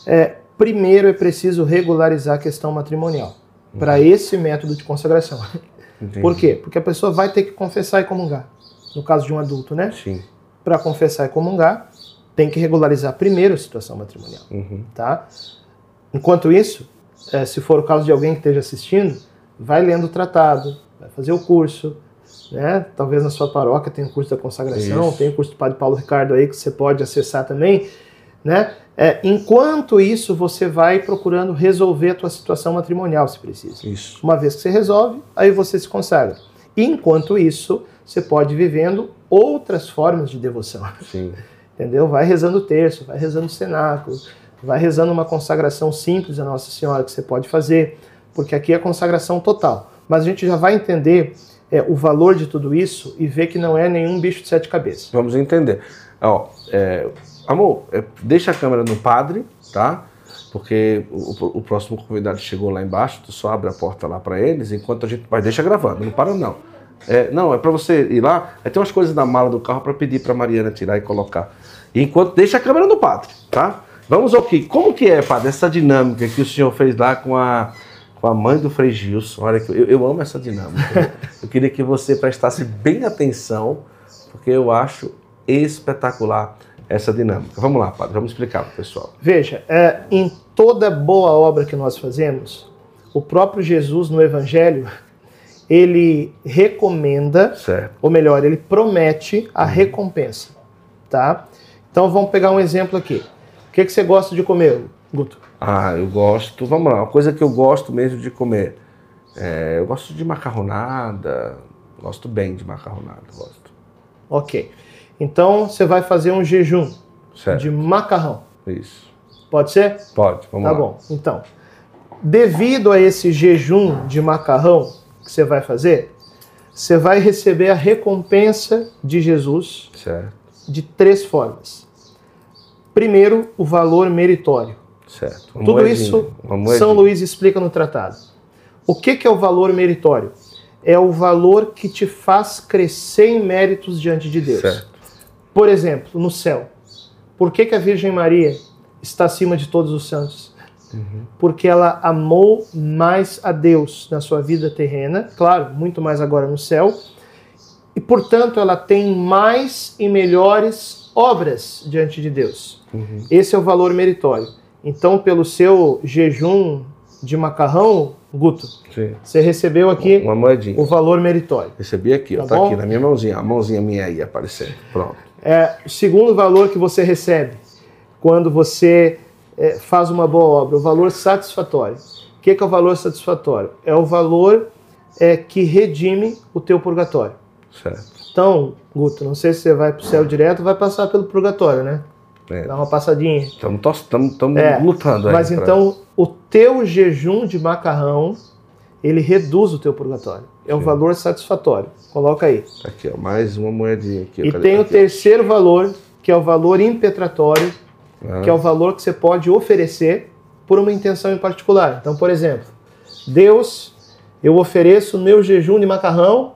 é, primeiro é preciso regularizar a questão matrimonial. Para esse método de consagração. Entendi. Por quê? Porque a pessoa vai ter que confessar e comungar no caso de um adulto, né? Sim. Para confessar e comungar, tem que regularizar primeiro a situação matrimonial, uhum. tá? Enquanto isso, é, se for o caso de alguém que esteja assistindo, vai lendo o tratado, vai fazer o curso, né? Talvez na sua paróquia tenha o curso da consagração, isso. tem o curso do Padre Paulo Ricardo aí que você pode acessar também, né? É, enquanto isso, você vai procurando resolver a tua situação matrimonial, se precisa. Isso. Uma vez que você resolve, aí você se consagra. Enquanto isso, você pode ir vivendo outras formas de devoção. Sim. Entendeu? Vai rezando o terço, vai rezando o cenáculo, vai rezando uma consagração simples a Nossa Senhora que você pode fazer, porque aqui é consagração total. Mas a gente já vai entender é, o valor de tudo isso e ver que não é nenhum bicho de sete cabeças. Vamos entender. Ó, é, amor, é, deixa a câmera no padre, tá? porque o, o, próximo convidado chegou lá embaixo, tu só abre a porta lá para eles, enquanto a gente. Mas deixa gravando, não para não. É, não, é para você ir lá. Aí tem umas coisas na mala do carro para pedir para Mariana tirar e colocar. Enquanto deixa a câmera no padre, tá? Vamos ao que? Como que é, padre, essa dinâmica que o senhor fez lá com a, com a mãe do Frei Gilson? Olha, eu, eu amo essa dinâmica. eu queria que você prestasse bem atenção, porque eu acho espetacular essa dinâmica. Vamos lá, padre, vamos explicar para o pessoal. Veja, é, em toda boa obra que nós fazemos, o próprio Jesus no Evangelho, ele recomenda, certo. ou melhor, ele promete a uhum. recompensa, tá? Então vamos pegar um exemplo aqui. O que, que você gosta de comer, Guto? Ah, eu gosto, vamos lá, uma coisa que eu gosto mesmo de comer. É, eu gosto de macarronada, gosto bem de macarronada, gosto. Ok. Então você vai fazer um jejum certo. de macarrão. Isso. Pode ser? Pode, vamos tá lá. Tá bom. Então, devido a esse jejum de macarrão que você vai fazer, você vai receber a recompensa de Jesus certo. de três formas. Primeiro, o valor meritório. Certo. Uma Tudo moedinha. isso São Luís explica no tratado. O que, que é o valor meritório? É o valor que te faz crescer em méritos diante de Deus. Certo. Por exemplo, no céu. Por que, que a Virgem Maria está acima de todos os santos? Uhum. Porque ela amou mais a Deus na sua vida terrena, claro, muito mais agora no céu, e portanto ela tem mais e melhores obras diante de Deus. Uhum. Esse é o valor meritório. Então, pelo seu jejum de macarrão, Guto, Sim. você recebeu aqui o valor meritório. Recebi aqui, tá, ó, tá aqui na minha mãozinha, a mãozinha minha aí aparecendo. Pronto. É, o segundo valor que você recebe quando você é, faz uma boa obra, o valor satisfatório. O que é, que é o valor satisfatório? É o valor é, que redime o teu purgatório. Certo. Então, Guto, não sei se você vai para o céu direto vai passar pelo purgatório, né? É. Dá uma passadinha. Estamos é, lutando aí. Mas pra... então, o teu jejum de macarrão, ele reduz o teu purgatório. É um Sim. valor satisfatório. Coloca aí. Tá aqui, ó, mais uma moedinha aqui. E tem o terceiro valor, que é o valor impetratório, ah. que é o valor que você pode oferecer por uma intenção em particular. Então, por exemplo, Deus, eu ofereço o meu jejum de macarrão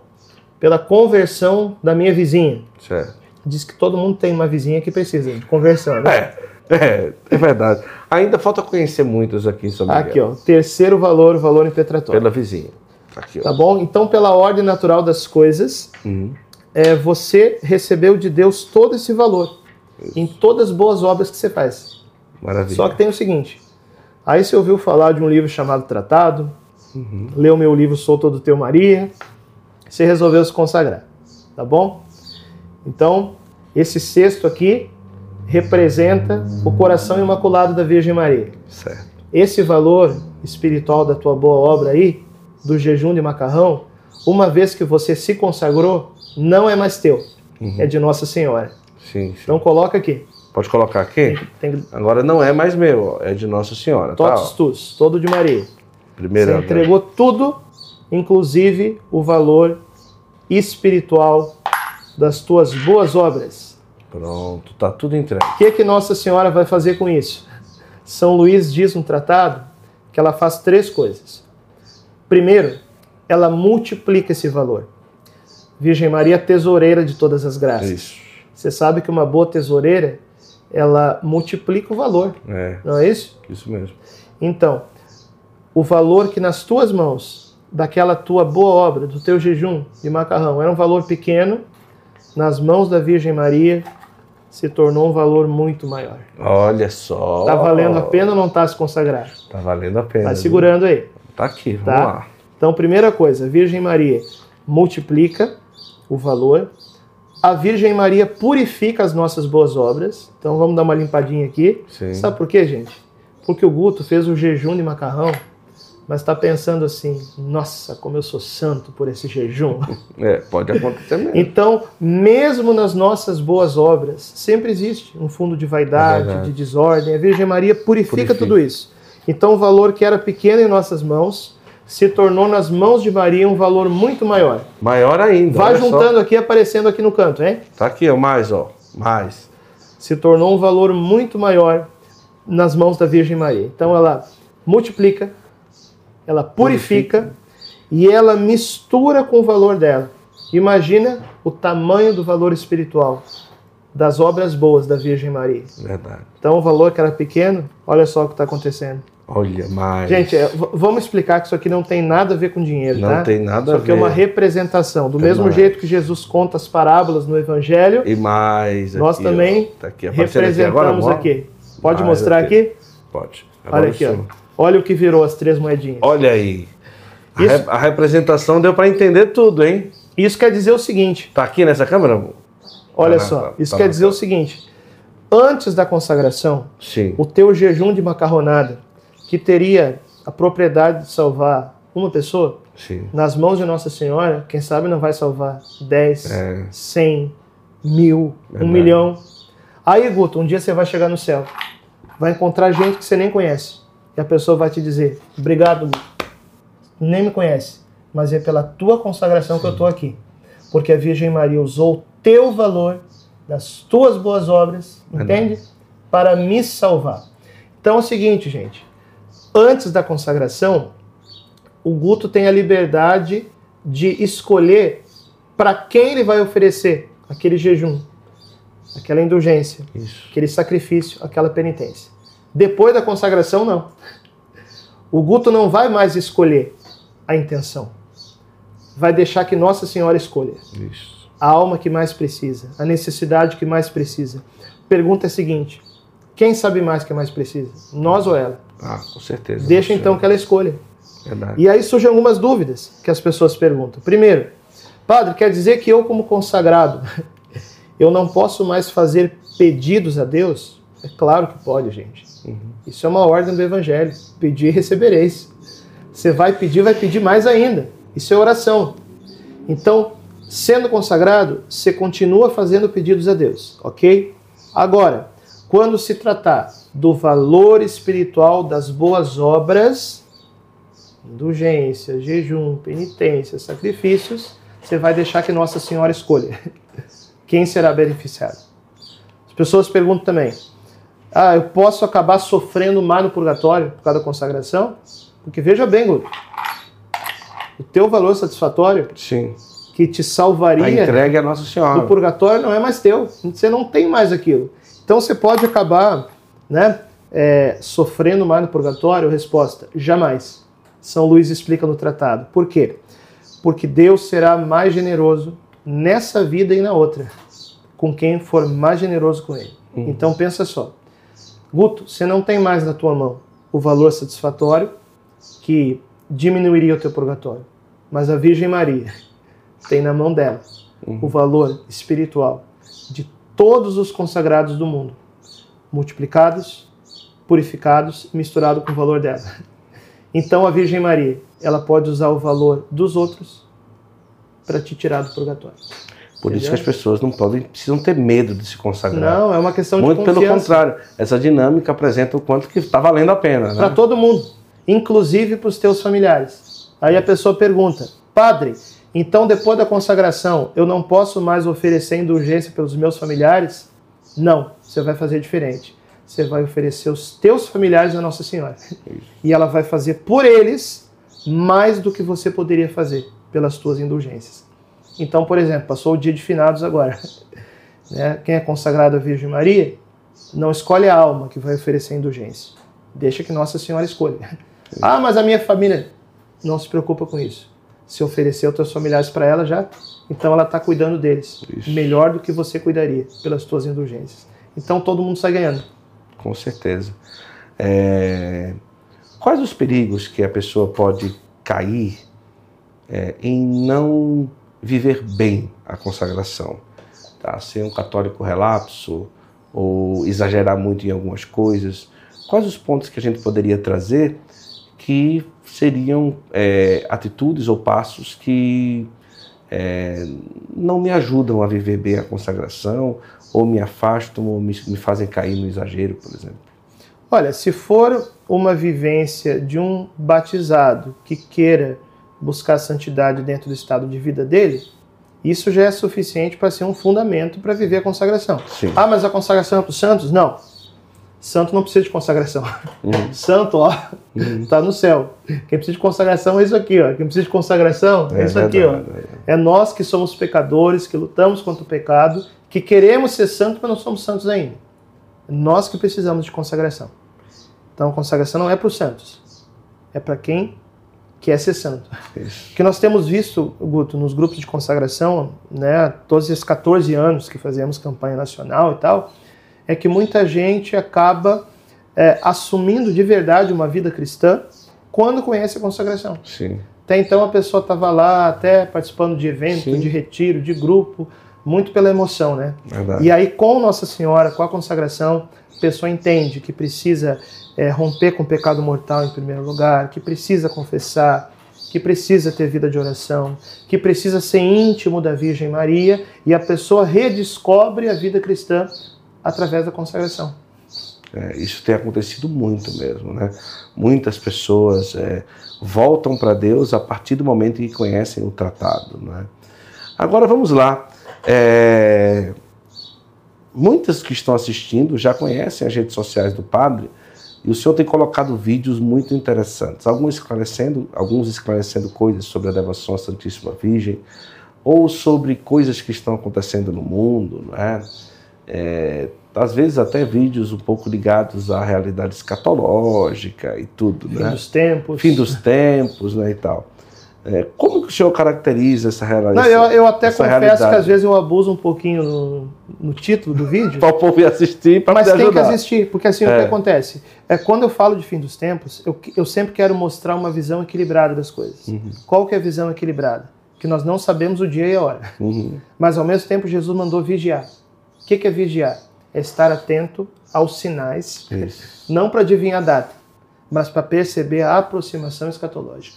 pela conversão da minha vizinha. Certo. Diz que todo mundo tem uma vizinha que precisa de conversão, né? É, é, é verdade. Ainda falta conhecer muitos aqui sobre Aqui, ó, terceiro valor, valor impetratório. Pela vizinha. Aqui, tá bom? Então, pela ordem natural das coisas, uhum. é, você recebeu de Deus todo esse valor Isso. em todas as boas obras que você faz. Maravilha. Só que tem o seguinte: aí você ouviu falar de um livro chamado Tratado, uhum. leu meu livro Sou Todo Teu Maria, você resolveu se consagrar, tá bom? Então, esse cesto aqui representa o coração imaculado da Virgem Maria. Certo. Esse valor espiritual da tua boa obra aí, do jejum de macarrão, uma vez que você se consagrou, não é mais teu, uhum. é de Nossa Senhora. Sim, sim. Então coloca aqui. Pode colocar aqui? Tem. Agora não é mais meu, é de Nossa Senhora. Tá, Todos tá, tus, todo de Maria. Primeiro. Você entregou tudo, inclusive o valor espiritual das tuas boas obras. Pronto, tá tudo entregue. O que, é que Nossa Senhora vai fazer com isso? São Luís diz no tratado que ela faz três coisas. Primeiro, ela multiplica esse valor. Virgem Maria, tesoureira de todas as graças. Isso. Você sabe que uma boa tesoureira, ela multiplica o valor. É. Não é isso? Isso mesmo. Então, o valor que nas tuas mãos daquela tua boa obra, do teu jejum de macarrão, era um valor pequeno, nas mãos da Virgem Maria se tornou um valor muito maior. Olha só. Tá valendo a pena ou não tá se consagrar? Tá valendo a pena. Tá segurando aí. Tá aqui, vamos tá? lá. Então, primeira coisa, a Virgem Maria multiplica o valor. A Virgem Maria purifica as nossas boas obras. Então vamos dar uma limpadinha aqui. Sim. Sabe por quê, gente? Porque o Guto fez o jejum de macarrão mas está pensando assim: nossa, como eu sou santo por esse jejum. É, pode acontecer mesmo. Então, mesmo nas nossas boas obras, sempre existe um fundo de vaidade, é de desordem. A Virgem Maria purifica, purifica tudo isso. Então, o valor que era pequeno em nossas mãos se tornou nas mãos de Maria um valor muito maior. Maior ainda. Vai juntando só. aqui, aparecendo aqui no canto, hein? Tá aqui, ó, mais, ó, mais. Se tornou um valor muito maior nas mãos da Virgem Maria. Então ela multiplica, ela purifica, purifica. e ela mistura com o valor dela. Imagina o tamanho do valor espiritual das obras boas da Virgem Maria. Verdade. Então o valor que era pequeno, olha só o que está acontecendo. Olha, mais. Gente, é, vamos explicar que isso aqui não tem nada a ver com dinheiro, não tá? Não tem nada isso a ver. Isso aqui é uma representação. Do tem mesmo mais. jeito que Jesus conta as parábolas no Evangelho. E mais. Nós aqui, também tá aqui, representamos aqui. Agora, aqui. Pode mais mostrar aqui? Pode. Agora olha aqui, ó. Olha o que virou as três moedinhas. Olha aí. A, isso... re a representação deu para entender tudo, hein? Isso quer dizer o seguinte. Tá aqui nessa câmera? Olha tá só. Tá, isso tá, quer dizer o seguinte. Antes da consagração, Sim. o teu jejum de macarronada que teria a propriedade de salvar uma pessoa, Sim. nas mãos de Nossa Senhora, quem sabe não vai salvar 10, é. 100, mil, Verdade. um milhão. Aí, Guto, um dia você vai chegar no céu, vai encontrar gente que você nem conhece, e a pessoa vai te dizer: Obrigado, Guto, nem me conhece, mas é pela tua consagração Sim. que eu estou aqui. Porque a Virgem Maria usou o teu valor, das tuas boas obras, entende? Para me salvar. Então é o seguinte, gente antes da consagração, o Guto tem a liberdade de escolher para quem ele vai oferecer aquele jejum, aquela indulgência, Isso. aquele sacrifício, aquela penitência. Depois da consagração, não. O Guto não vai mais escolher a intenção. Vai deixar que Nossa Senhora escolha. Isso. A alma que mais precisa, a necessidade que mais precisa. Pergunta é a seguinte: quem sabe mais que mais precisa? Nós ou ela? Ah, com certeza. Deixa então que ela escolha. Verdade. E aí surgem algumas dúvidas que as pessoas perguntam. Primeiro, padre, quer dizer que eu, como consagrado, eu não posso mais fazer pedidos a Deus? É claro que pode, gente. Uhum. Isso é uma ordem do Evangelho. Pedir, recebereis. Você vai pedir, vai pedir mais ainda. Isso é oração. Então, sendo consagrado, você continua fazendo pedidos a Deus, ok? Agora, quando se tratar do valor espiritual das boas obras, indulgência, jejum, penitência, sacrifícios, você vai deixar que Nossa Senhora escolha quem será beneficiado. As pessoas perguntam também: ah, eu posso acabar sofrendo mal no purgatório por causa da consagração? Porque veja bem, Guto, o teu valor satisfatório Sim. que te salvaria a entregue a Nossa Senhora. do purgatório não é mais teu. Você não tem mais aquilo. Então você pode acabar né, é, sofrendo mais no purgatório? Resposta: jamais. São Luís explica no tratado. Por quê? Porque Deus será mais generoso nessa vida e na outra, com quem for mais generoso com ele. Então pensa só. Guto, você não tem mais na tua mão o valor satisfatório que diminuiria o teu purgatório. Mas a Virgem Maria tem na mão dela uhum. o valor espiritual de todos os consagrados do mundo, multiplicados, purificados misturados com o valor dela. Então a Virgem Maria, ela pode usar o valor dos outros para te tirar do purgatório. Por Entendeu? isso que as pessoas não podem, precisam ter medo de se consagrar. Não, é uma questão Muito de confiança. pelo contrário, essa dinâmica apresenta o quanto que está valendo a pena. Né? Para todo mundo, inclusive para os teus familiares. Aí a pessoa pergunta, padre, então, depois da consagração, eu não posso mais oferecer indulgência pelos meus familiares? Não, você vai fazer diferente. Você vai oferecer os teus familiares a Nossa Senhora. E ela vai fazer por eles mais do que você poderia fazer pelas tuas indulgências. Então, por exemplo, passou o dia de finados agora. Né? Quem é consagrado à Virgem Maria, não escolhe a alma que vai oferecer indulgência. Deixa que Nossa Senhora escolha. Ah, mas a minha família. Não se preocupa com isso se ofereceu teus familiares para ela já, então ela está cuidando deles. Melhor do que você cuidaria pelas tuas indulgências. Então todo mundo sai ganhando. Com certeza. É... Quais os perigos que a pessoa pode cair é, em não viver bem a consagração? Tá? Ser um católico relapso ou exagerar muito em algumas coisas. Quais os pontos que a gente poderia trazer que seriam é, atitudes ou passos que é, não me ajudam a viver bem a consagração, ou me afastam, ou me, me fazem cair no exagero, por exemplo? Olha, se for uma vivência de um batizado que queira buscar santidade dentro do estado de vida dele, isso já é suficiente para ser um fundamento para viver a consagração. Sim. Ah, mas a consagração é para os santos? Não. Santo não precisa de consagração. Uhum. Santo, ó, uhum. tá no céu. Quem precisa de consagração é isso aqui, ó. Quem precisa de consagração é, é isso aqui, ó. É nós que somos pecadores, que lutamos contra o pecado, que queremos ser santos, mas não somos santos ainda. Nós que precisamos de consagração. Então, consagração não é para os santos, é para quem quer ser santo. O que nós temos visto, Guto, nos grupos de consagração, né, todos esses 14 anos que fazemos campanha nacional e tal, é que muita gente acaba é, assumindo de verdade uma vida cristã quando conhece a consagração. Sim. Até então a pessoa estava lá, até participando de evento, Sim. de retiro, de grupo, muito pela emoção, né? Verdade. E aí com Nossa Senhora, com a consagração, a pessoa entende que precisa é, romper com o pecado mortal em primeiro lugar, que precisa confessar, que precisa ter vida de oração, que precisa ser íntimo da Virgem Maria e a pessoa redescobre a vida cristã através da consagração. É, isso tem acontecido muito mesmo, né? Muitas pessoas é, voltam para Deus a partir do momento que conhecem o tratado, né? Agora vamos lá. É, muitas que estão assistindo já conhecem as redes sociais do Padre e o senhor tem colocado vídeos muito interessantes, alguns esclarecendo, alguns esclarecendo coisas sobre a devoção à Santíssima Virgem ou sobre coisas que estão acontecendo no mundo, não é? É, às vezes até vídeos um pouco ligados à realidade escatológica e tudo, Fim né? dos tempos. Fim dos tempos, né, e tal. É, como que o senhor caracteriza essa realidade? Não, eu, eu até confesso realidade? que às vezes eu abuso um pouquinho no, no título do vídeo. para o povo ir assistir, para Mas tem ajudar. que assistir, porque assim é. o que acontece? É, quando eu falo de fim dos tempos, eu, eu sempre quero mostrar uma visão equilibrada das coisas. Uhum. Qual que é a visão equilibrada? Que nós não sabemos o dia e a hora. Uhum. Mas ao mesmo tempo Jesus mandou vigiar. O que, que é vigiar? É estar atento aos sinais, Isso. não para adivinhar a data, mas para perceber a aproximação escatológica.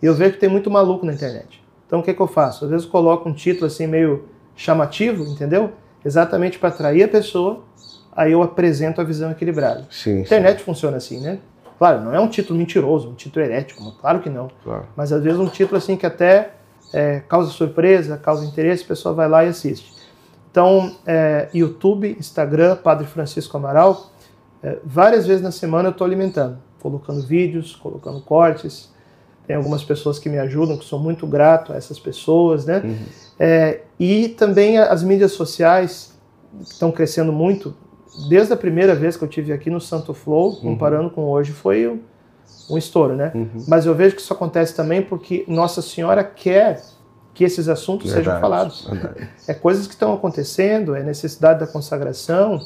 E eu vejo que tem muito maluco na internet. Então o que, que eu faço? Às vezes eu coloco um título assim meio chamativo, entendeu? Exatamente para atrair a pessoa, aí eu apresento a visão equilibrada. Sim, a internet sim. funciona assim, né? Claro, não é um título mentiroso, um título herético, claro que não. Claro. Mas às vezes um título assim que até é, causa surpresa, causa interesse, a pessoa vai lá e assiste. Então, é, YouTube, Instagram, Padre Francisco Amaral, é, várias vezes na semana eu estou alimentando, colocando vídeos, colocando cortes. Tem algumas pessoas que me ajudam, que sou muito grato a essas pessoas, né? Uhum. É, e também as mídias sociais estão crescendo muito. Desde a primeira vez que eu tive aqui no Santo Flow, uhum. comparando uhum. com hoje, foi um, um estouro, né? Uhum. Mas eu vejo que isso acontece também porque Nossa Senhora quer que esses assuntos verdade, sejam falados. Verdade. É coisas que estão acontecendo, é necessidade da consagração,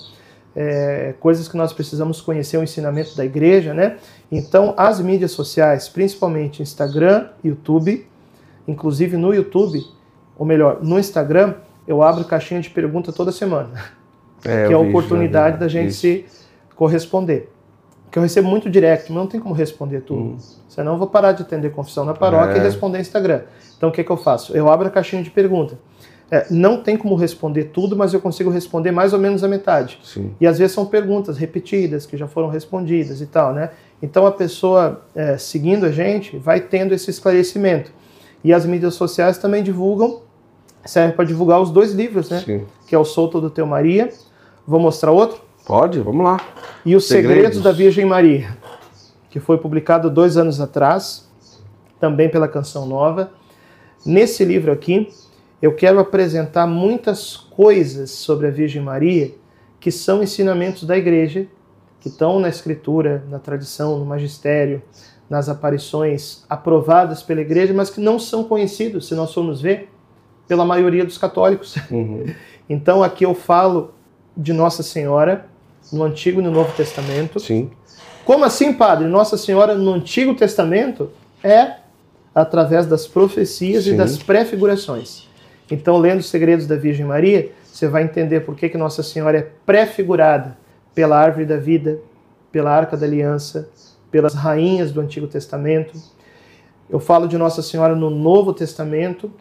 é coisas que nós precisamos conhecer o ensinamento da igreja, né? Então, as mídias sociais, principalmente Instagram, YouTube, inclusive no YouTube, ou melhor, no Instagram, eu abro caixinha de pergunta toda semana, é, que é a oportunidade da gente isso. se corresponder. Porque eu recebo muito direct, mas não tem como responder tudo. Hum. Senão eu vou parar de atender confissão na paróquia é. e responder Instagram. Então o que, que eu faço? Eu abro a caixinha de pergunta. É, não tem como responder tudo, mas eu consigo responder mais ou menos a metade. Sim. E às vezes são perguntas repetidas, que já foram respondidas e tal, né? Então a pessoa é, seguindo a gente vai tendo esse esclarecimento. E as mídias sociais também divulgam, serve para divulgar os dois livros, né? Sim. Que é o Solto do Teu Maria. Vou mostrar outro? Pode, vamos lá. E os Segredos, Segredos da Virgem Maria, que foi publicado dois anos atrás, também pela Canção Nova. Nesse livro aqui, eu quero apresentar muitas coisas sobre a Virgem Maria que são ensinamentos da igreja, que estão na escritura, na tradição, no magistério, nas aparições aprovadas pela igreja, mas que não são conhecidos, se nós formos ver, pela maioria dos católicos. Uhum. Então aqui eu falo de Nossa Senhora no Antigo e no Novo Testamento. Sim. Como assim, padre? Nossa Senhora no Antigo Testamento é através das profecias Sim. e das prefigurações. Então, lendo os segredos da Virgem Maria, você vai entender por que, que Nossa Senhora é prefigurada pela árvore da vida, pela arca da aliança, pelas rainhas do Antigo Testamento. Eu falo de Nossa Senhora no Novo Testamento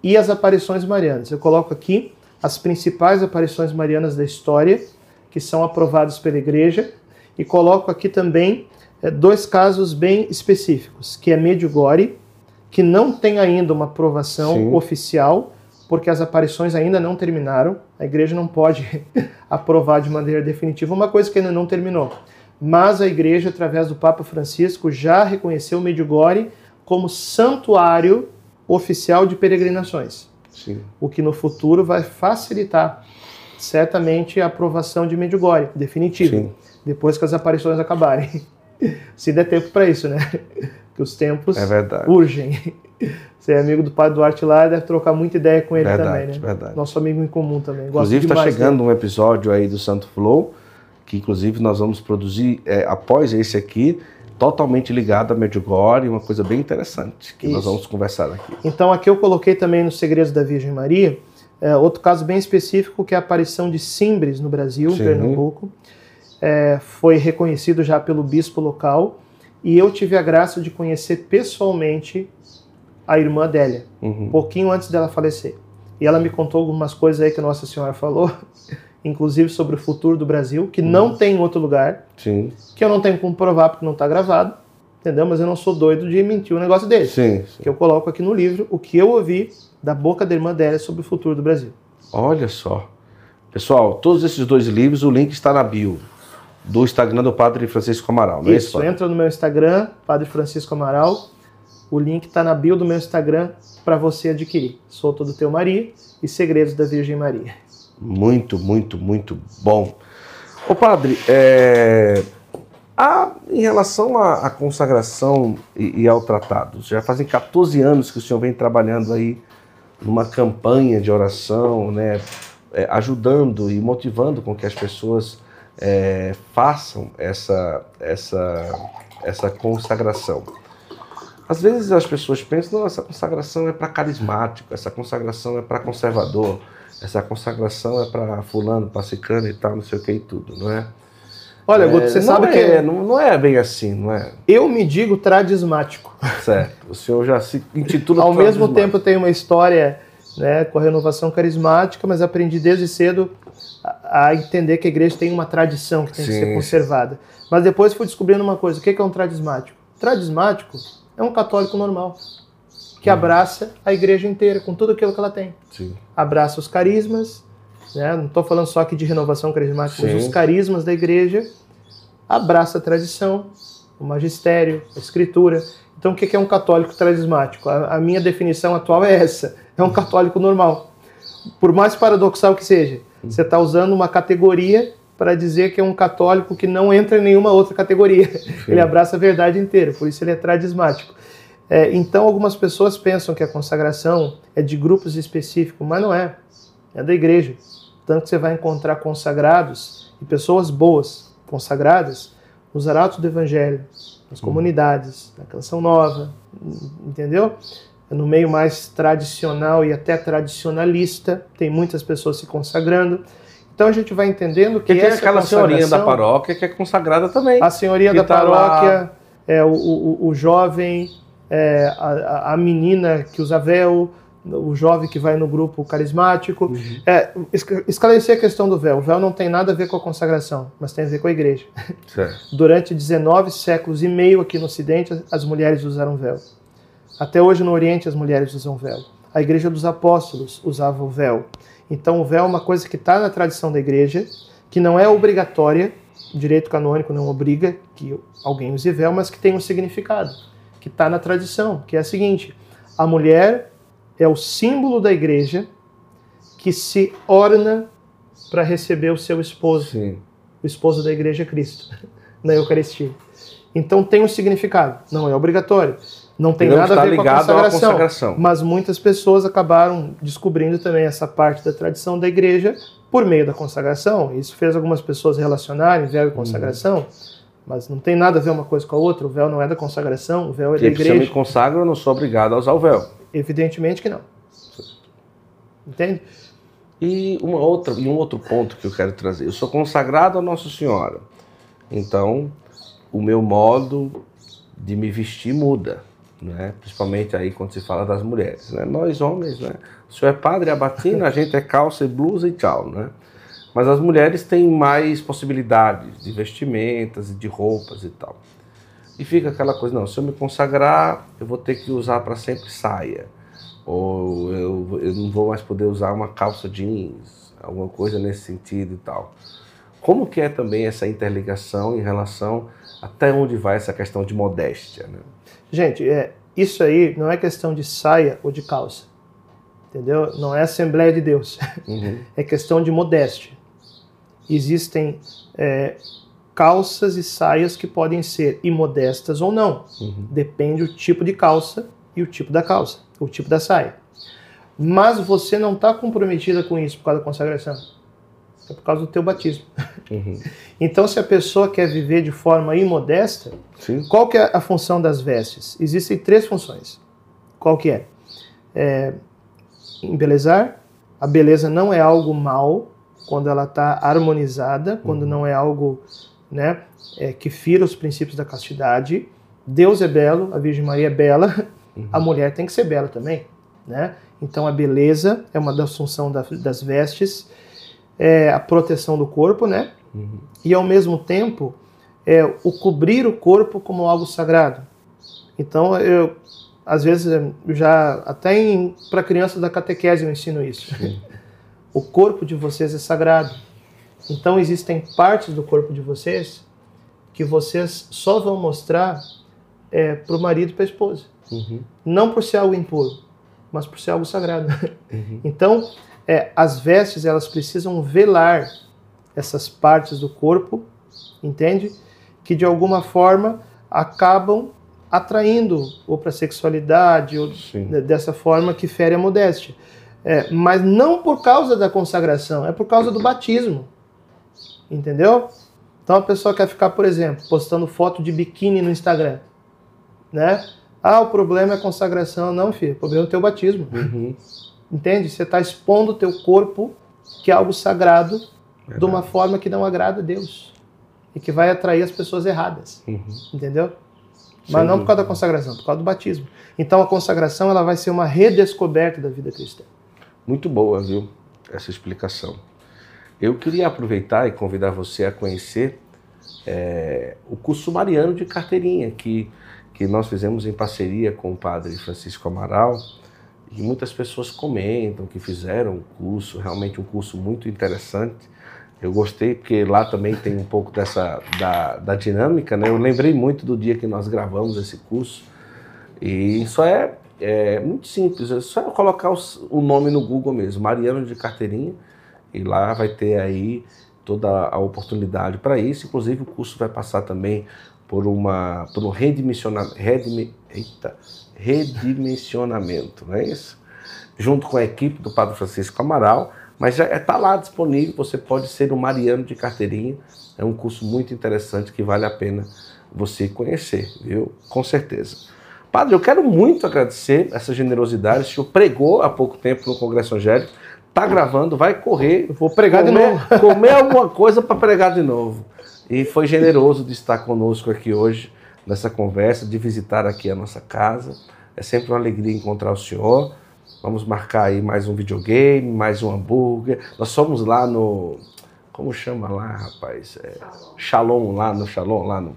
e as aparições marianas. Eu coloco aqui as principais aparições marianas da história, que são aprovadas pela Igreja, e coloco aqui também é, dois casos bem específicos, que é Medjugorje que não tem ainda uma aprovação Sim. oficial, porque as aparições ainda não terminaram. A igreja não pode aprovar de maneira definitiva uma coisa que ainda não terminou. Mas a igreja, através do Papa Francisco, já reconheceu Medjugorje como santuário oficial de peregrinações. Sim. O que no futuro vai facilitar certamente a aprovação de Medjugorje, definitivo, Sim. depois que as aparições acabarem. Se der tempo para isso, né? Que os tempos é urgem. Você é amigo do Padre Duarte lá, deve trocar muita ideia com ele verdade, também, né? Verdade. Nosso amigo em comum também. Inclusive está chegando dele. um episódio aí do Santo Flow, que inclusive nós vamos produzir é, após esse aqui, totalmente ligado a Medjugorje, uma coisa bem interessante que Isso. nós vamos conversar aqui. Então aqui eu coloquei também nos Segredos da Virgem Maria, é, outro caso bem específico que é a aparição de Simbres no Brasil, em Pernambuco. É, foi reconhecido já pelo bispo local e eu tive a graça de conhecer pessoalmente a irmã Adélia, uhum. um pouquinho antes dela falecer. E ela me contou algumas coisas aí que Nossa Senhora falou, inclusive sobre o futuro do Brasil, que uhum. não tem em outro lugar, Sim. que eu não tenho como provar porque não está gravado, entendeu? Mas eu não sou doido de mentir um negócio desse. Sim, sim. Que eu coloco aqui no livro o que eu ouvi da boca da irmã Adélia sobre o futuro do Brasil. Olha só. Pessoal, todos esses dois livros, o link está na bio do Instagram do Padre Francisco Amaral, não é isso? Isso, entra no meu Instagram, Padre Francisco Amaral. O link está na bio do meu Instagram para você adquirir. Sou todo teu Maria e Segredos da Virgem Maria. Muito, muito, muito bom. Ô padre, é... ah, em relação à, à consagração e, e, ao tratado, já fazem 14 anos que o senhor vem trabalhando aí numa campanha de oração, né, é, ajudando e motivando com que as pessoas é, façam essa, essa, essa consagração. Às vezes as pessoas pensam, não, essa consagração é para carismático, essa consagração é para conservador, essa consagração é para fulano, para e tal, não sei o que e tudo, não é? Olha, Guto, você sabe é, que não, não, é bem assim, não é? Eu me digo tradismático. Certo. O senhor já se intitula Ao mesmo tempo tem uma história né, com a renovação carismática, mas aprendi desde cedo a, a, entender que a igreja tem uma tradição que tem Sim. que ser conservada. Mas depois fui descobrindo uma coisa: o que é um tradismático? Tradismático é um católico normal que hum. abraça a igreja inteira com tudo aquilo que ela tem. Sim. Abraça os carismas, né? não estou falando só aqui de renovação carismática, Sim. mas os carismas da igreja, abraça a tradição, o magistério, a escritura. Então, o que é um católico tradismático? A, a minha definição atual é essa: é um católico normal. Por mais paradoxal que seja. Você está usando uma categoria para dizer que é um católico que não entra em nenhuma outra categoria. Sim. Ele abraça a verdade inteira, por isso ele é tradismático. É, então, algumas pessoas pensam que a consagração é de grupos específicos, mas não é. É da igreja. Tanto que você vai encontrar consagrados e pessoas boas, consagradas, nos arautos do evangelho, nas uhum. comunidades, na canção nova, entendeu? No meio mais tradicional e até tradicionalista, tem muitas pessoas se consagrando. Então a gente vai entendendo que, que tem aquela senhorinha da paróquia que é consagrada também. A senhoria da tá paróquia, lá... é, o, o, o jovem, é, a, a, menina que usa véu, o jovem que vai no grupo carismático. Uhum. É, esclarecer a questão do véu. O véu não tem nada a ver com a consagração, mas tem a ver com a igreja. Certo. Durante 19 séculos e meio aqui no Ocidente, as mulheres usaram véu. Até hoje no Oriente as mulheres usam véu. A igreja dos apóstolos usava o véu. Então, o véu é uma coisa que está na tradição da igreja, que não é obrigatória, o direito canônico não obriga que alguém use véu, mas que tem um significado, que está na tradição, que é a seguinte: a mulher é o símbolo da igreja que se orna para receber o seu esposo, Sim. o esposo da igreja é Cristo, na Eucaristia. Então tem um significado, não é obrigatório. Não tem nada a ver com a consagração, consagração, Mas muitas pessoas acabaram descobrindo também essa parte da tradição da igreja por meio da consagração. Isso fez algumas pessoas relacionarem véu e uhum. consagração. Uhum. Mas não tem nada a ver uma coisa com a outra. O véu não é da consagração, o véu é da igreja. Se eu me consagro, eu não sou obrigado a usar o véu. Evidentemente que não. Entende? E, uma outra, e um outro ponto que eu quero trazer. Eu sou consagrado a Nossa Senhora. Então, o meu modo de me vestir muda né? principalmente aí quando se fala das mulheres. Né? Nós homens, né? o senhor é padre, é batina, a gente é calça e blusa e tchau. Né? Mas as mulheres têm mais possibilidades de vestimentas e de roupas e tal. E fica aquela coisa, não, se eu me consagrar, eu vou ter que usar para sempre saia. ou eu, eu não vou mais poder usar uma calça jeans, alguma coisa nesse sentido e tal. Como que é também essa interligação em relação até onde vai essa questão de modéstia? Né? Gente, é, isso aí não é questão de saia ou de calça, entendeu? Não é Assembleia de Deus, uhum. é questão de modéstia. Existem é, calças e saias que podem ser imodestas ou não. Uhum. Depende o tipo de calça e o tipo da calça, o tipo da saia. Mas você não está comprometida com isso por causa da consagração. É por causa do teu batismo. Uhum. Então, se a pessoa quer viver de forma imodesta, Sim. qual que é a função das vestes? Existem três funções. Qual que é? é embelezar. A beleza não é algo mal quando ela está harmonizada, quando uhum. não é algo né, é, que fira os princípios da castidade. Deus é belo, a Virgem Maria é bela, uhum. a mulher tem que ser bela também. Né? Então a beleza é uma das funções das vestes, é a proteção do corpo, né? Uhum. E ao mesmo tempo é o cobrir o corpo como algo sagrado. Então eu às vezes já até para crianças da catequese eu ensino isso. o corpo de vocês é sagrado. Então existem partes do corpo de vocês que vocês só vão mostrar é, para o marido e para a esposa. Uhum. Não por ser algo impuro, mas por ser algo sagrado. Uhum. Então, é, as vestes elas precisam velar essas partes do corpo, entende? Que de alguma forma acabam atraindo ou para a sexualidade ou Sim. dessa forma que fere a modéstia. É, mas não por causa da consagração, é por causa do batismo. Entendeu? Então a pessoa quer ficar, por exemplo, postando foto de biquíni no Instagram, né? Ah, o problema é a consagração. Não, filho, o problema é o teu batismo. Uhum. Entende? Você está expondo o teu corpo, que é algo sagrado, Verdade. de uma forma que não agrada a Deus. E que vai atrair as pessoas erradas. Uhum. Entendeu? Mas não por causa da consagração, por causa do batismo. Então a consagração ela vai ser uma redescoberta da vida cristã. Muito boa, viu? Essa explicação. Eu queria aproveitar e convidar você a conhecer é, o curso Mariano de Carteirinha, que, que nós fizemos em parceria com o padre Francisco Amaral. E muitas pessoas comentam que fizeram o curso, realmente um curso muito interessante. Eu gostei porque lá também tem um pouco dessa da, da dinâmica, né? Eu lembrei muito do dia que nós gravamos esse curso e só é, é muito simples, é só colocar o nome no Google mesmo, Mariano de Carteirinha e lá vai ter aí toda a oportunidade para isso. Inclusive o curso vai passar também por uma por um redimensionamento, redime, eita, redimensionamento, não é isso? Junto com a equipe do Padre Francisco Amaral, mas já está lá disponível. Você pode ser um Mariano de carteirinha. É um curso muito interessante que vale a pena você conhecer, viu? Com certeza. Padre, eu quero muito agradecer essa generosidade. O senhor pregou há pouco tempo no Congresso Angélico tá gravando, vai correr. vou pregar comer, de novo. comer alguma coisa para pregar de novo. E foi generoso de estar conosco aqui hoje, nessa conversa, de visitar aqui a nossa casa. É sempre uma alegria encontrar o senhor. Vamos marcar aí mais um videogame, mais um hambúrguer. Nós fomos lá no. Como chama lá, rapaz? É, Shalom, lá no Shalom, lá no,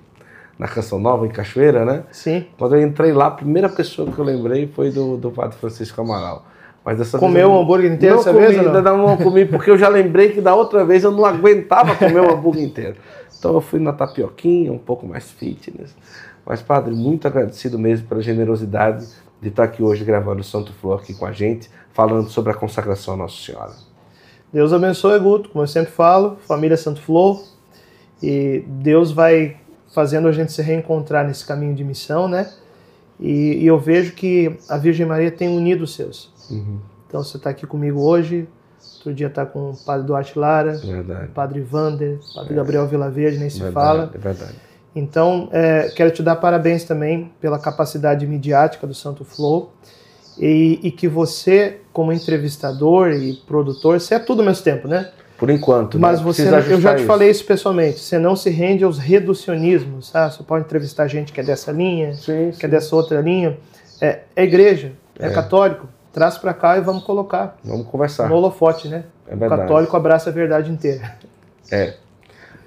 na Canção Nova, em Cachoeira, né? Sim. Quando eu entrei lá, a primeira pessoa que eu lembrei foi do, do Padre Francisco Amaral. Mas dessa Comeu o hambúrguer inteiro não comi, vez? Não? não comi, porque eu já lembrei que da outra vez eu não aguentava comer o hambúrguer inteiro. Então eu fui na tapioquinha, um pouco mais fitness. Mas, padre, muito agradecido mesmo pela generosidade de estar aqui hoje gravando o Santo Flor aqui com a gente, falando sobre a consagração à Nossa Senhora. Deus abençoe, Guto, como eu sempre falo, família Santo Flor. E Deus vai fazendo a gente se reencontrar nesse caminho de missão, né? E, e eu vejo que a Virgem Maria tem unido os seus. Uhum. Então você está aqui comigo hoje, outro dia está com o padre Duarte Lara, verdade. padre Vander, padre é. Gabriel Vilaverde, nem se verdade, fala. É verdade. Então, é, quero te dar parabéns também pela capacidade midiática do Santo Flow e, e, que você, como entrevistador e produtor, você é tudo ao mesmo tempo, né? Por enquanto. Mas né? você, eu já te isso. falei isso pessoalmente, você não se rende aos reducionismos, tá? Você pode entrevistar gente que é dessa linha, sim, que é dessa outra linha. É, é igreja, é, é. católico, traz para cá e vamos colocar. Vamos conversar. No holofote, né? É. O católico abraça a verdade inteira. É.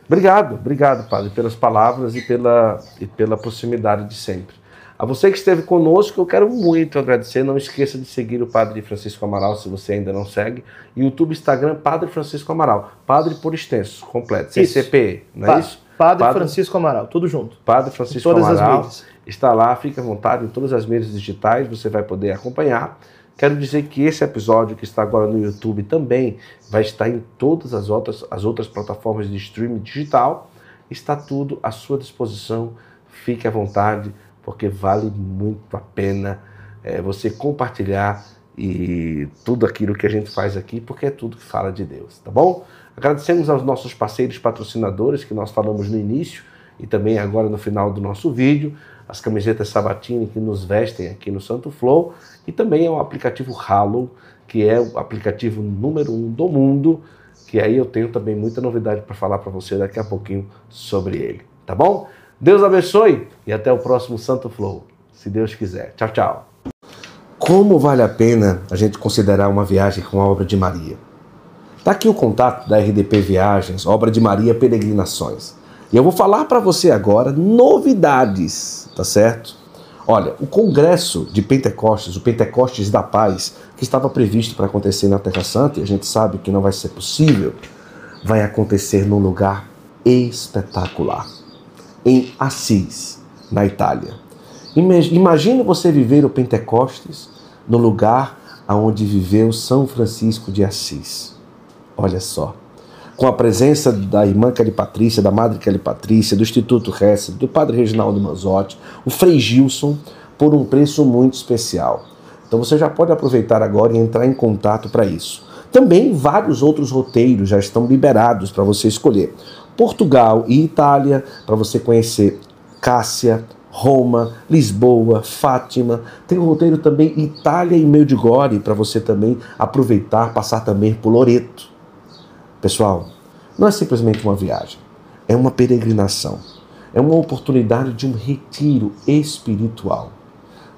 Obrigado, obrigado, Padre, pelas palavras e pela, e pela proximidade de sempre. A você que esteve conosco, eu quero muito agradecer. Não esqueça de seguir o Padre Francisco Amaral se você ainda não segue. YouTube, Instagram, Padre Francisco Amaral. Padre por extenso, completo. CCP, não é pa isso? Padre, Padre, Francisco Amaral, tudo junto. Padre Francisco todas Amaral. As está lá, fique à vontade em todas as mídias digitais, você vai poder acompanhar. Quero dizer que esse episódio que está agora no YouTube também vai estar em todas as outras, as outras plataformas de streaming digital. Está tudo à sua disposição. Fique à vontade porque vale muito a pena é, você compartilhar e tudo aquilo que a gente faz aqui, porque é tudo que fala de Deus, tá bom? Agradecemos aos nossos parceiros patrocinadores que nós falamos no início e também agora no final do nosso vídeo, as camisetas Sabatini que nos vestem aqui no Santo Flow e também é o aplicativo Halo, que é o aplicativo número um do mundo, que aí eu tenho também muita novidade para falar para você daqui a pouquinho sobre ele, tá bom? Deus abençoe e até o próximo Santo Flow, se Deus quiser. Tchau, tchau. Como vale a pena a gente considerar uma viagem com a obra de Maria? Está aqui o contato da RDP Viagens, obra de Maria Peregrinações. E eu vou falar para você agora novidades, tá certo? Olha, o congresso de Pentecostes, o Pentecostes da Paz, que estava previsto para acontecer na Terra Santa, e a gente sabe que não vai ser possível, vai acontecer num lugar espetacular em Assis, na Itália. Imagine você viver o Pentecostes no lugar onde viveu São Francisco de Assis. Olha só. Com a presença da irmã Kelly Patrícia, da madre Kelly Patrícia, do Instituto Hesse, do padre Reginaldo Manzotti, o Frei Gilson, por um preço muito especial. Então você já pode aproveitar agora e entrar em contato para isso. Também vários outros roteiros já estão liberados para você escolher. Portugal e Itália, para você conhecer Cássia, Roma, Lisboa, Fátima. Tem o roteiro também Itália e Medjugorje para você também aproveitar, passar também por Loreto. Pessoal, não é simplesmente uma viagem, é uma peregrinação. É uma oportunidade de um retiro espiritual.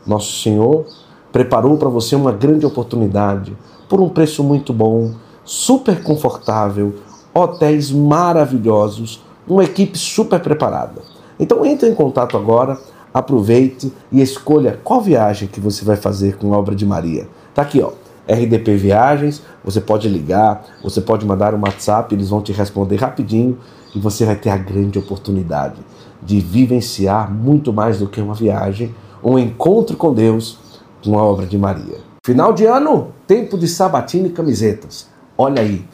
Nosso Senhor preparou para você uma grande oportunidade por um preço muito bom, super confortável, hotéis maravilhosos, uma equipe super preparada. Então entre em contato agora, aproveite e escolha qual viagem que você vai fazer com a obra de Maria. Tá aqui, ó. RDP Viagens, você pode ligar, você pode mandar um WhatsApp, eles vão te responder rapidinho e você vai ter a grande oportunidade de vivenciar muito mais do que uma viagem, um encontro com Deus com a obra de Maria. Final de ano, tempo de sabatina e camisetas. Olha aí,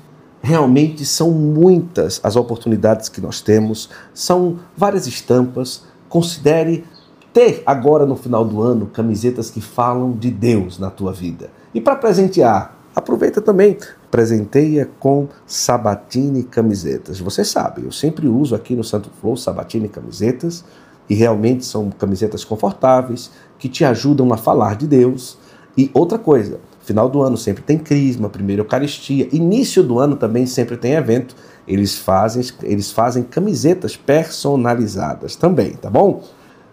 Realmente são muitas as oportunidades que nós temos, são várias estampas. Considere ter agora no final do ano camisetas que falam de Deus na tua vida. E para presentear, aproveita também, presenteia com Sabatini camisetas. Você sabe, eu sempre uso aqui no Santo Flow Sabatini camisetas e realmente são camisetas confortáveis que te ajudam a falar de Deus. E outra coisa, Final do ano sempre tem crisma, primeira Eucaristia, início do ano também sempre tem evento. Eles fazem, eles fazem camisetas personalizadas também, tá bom?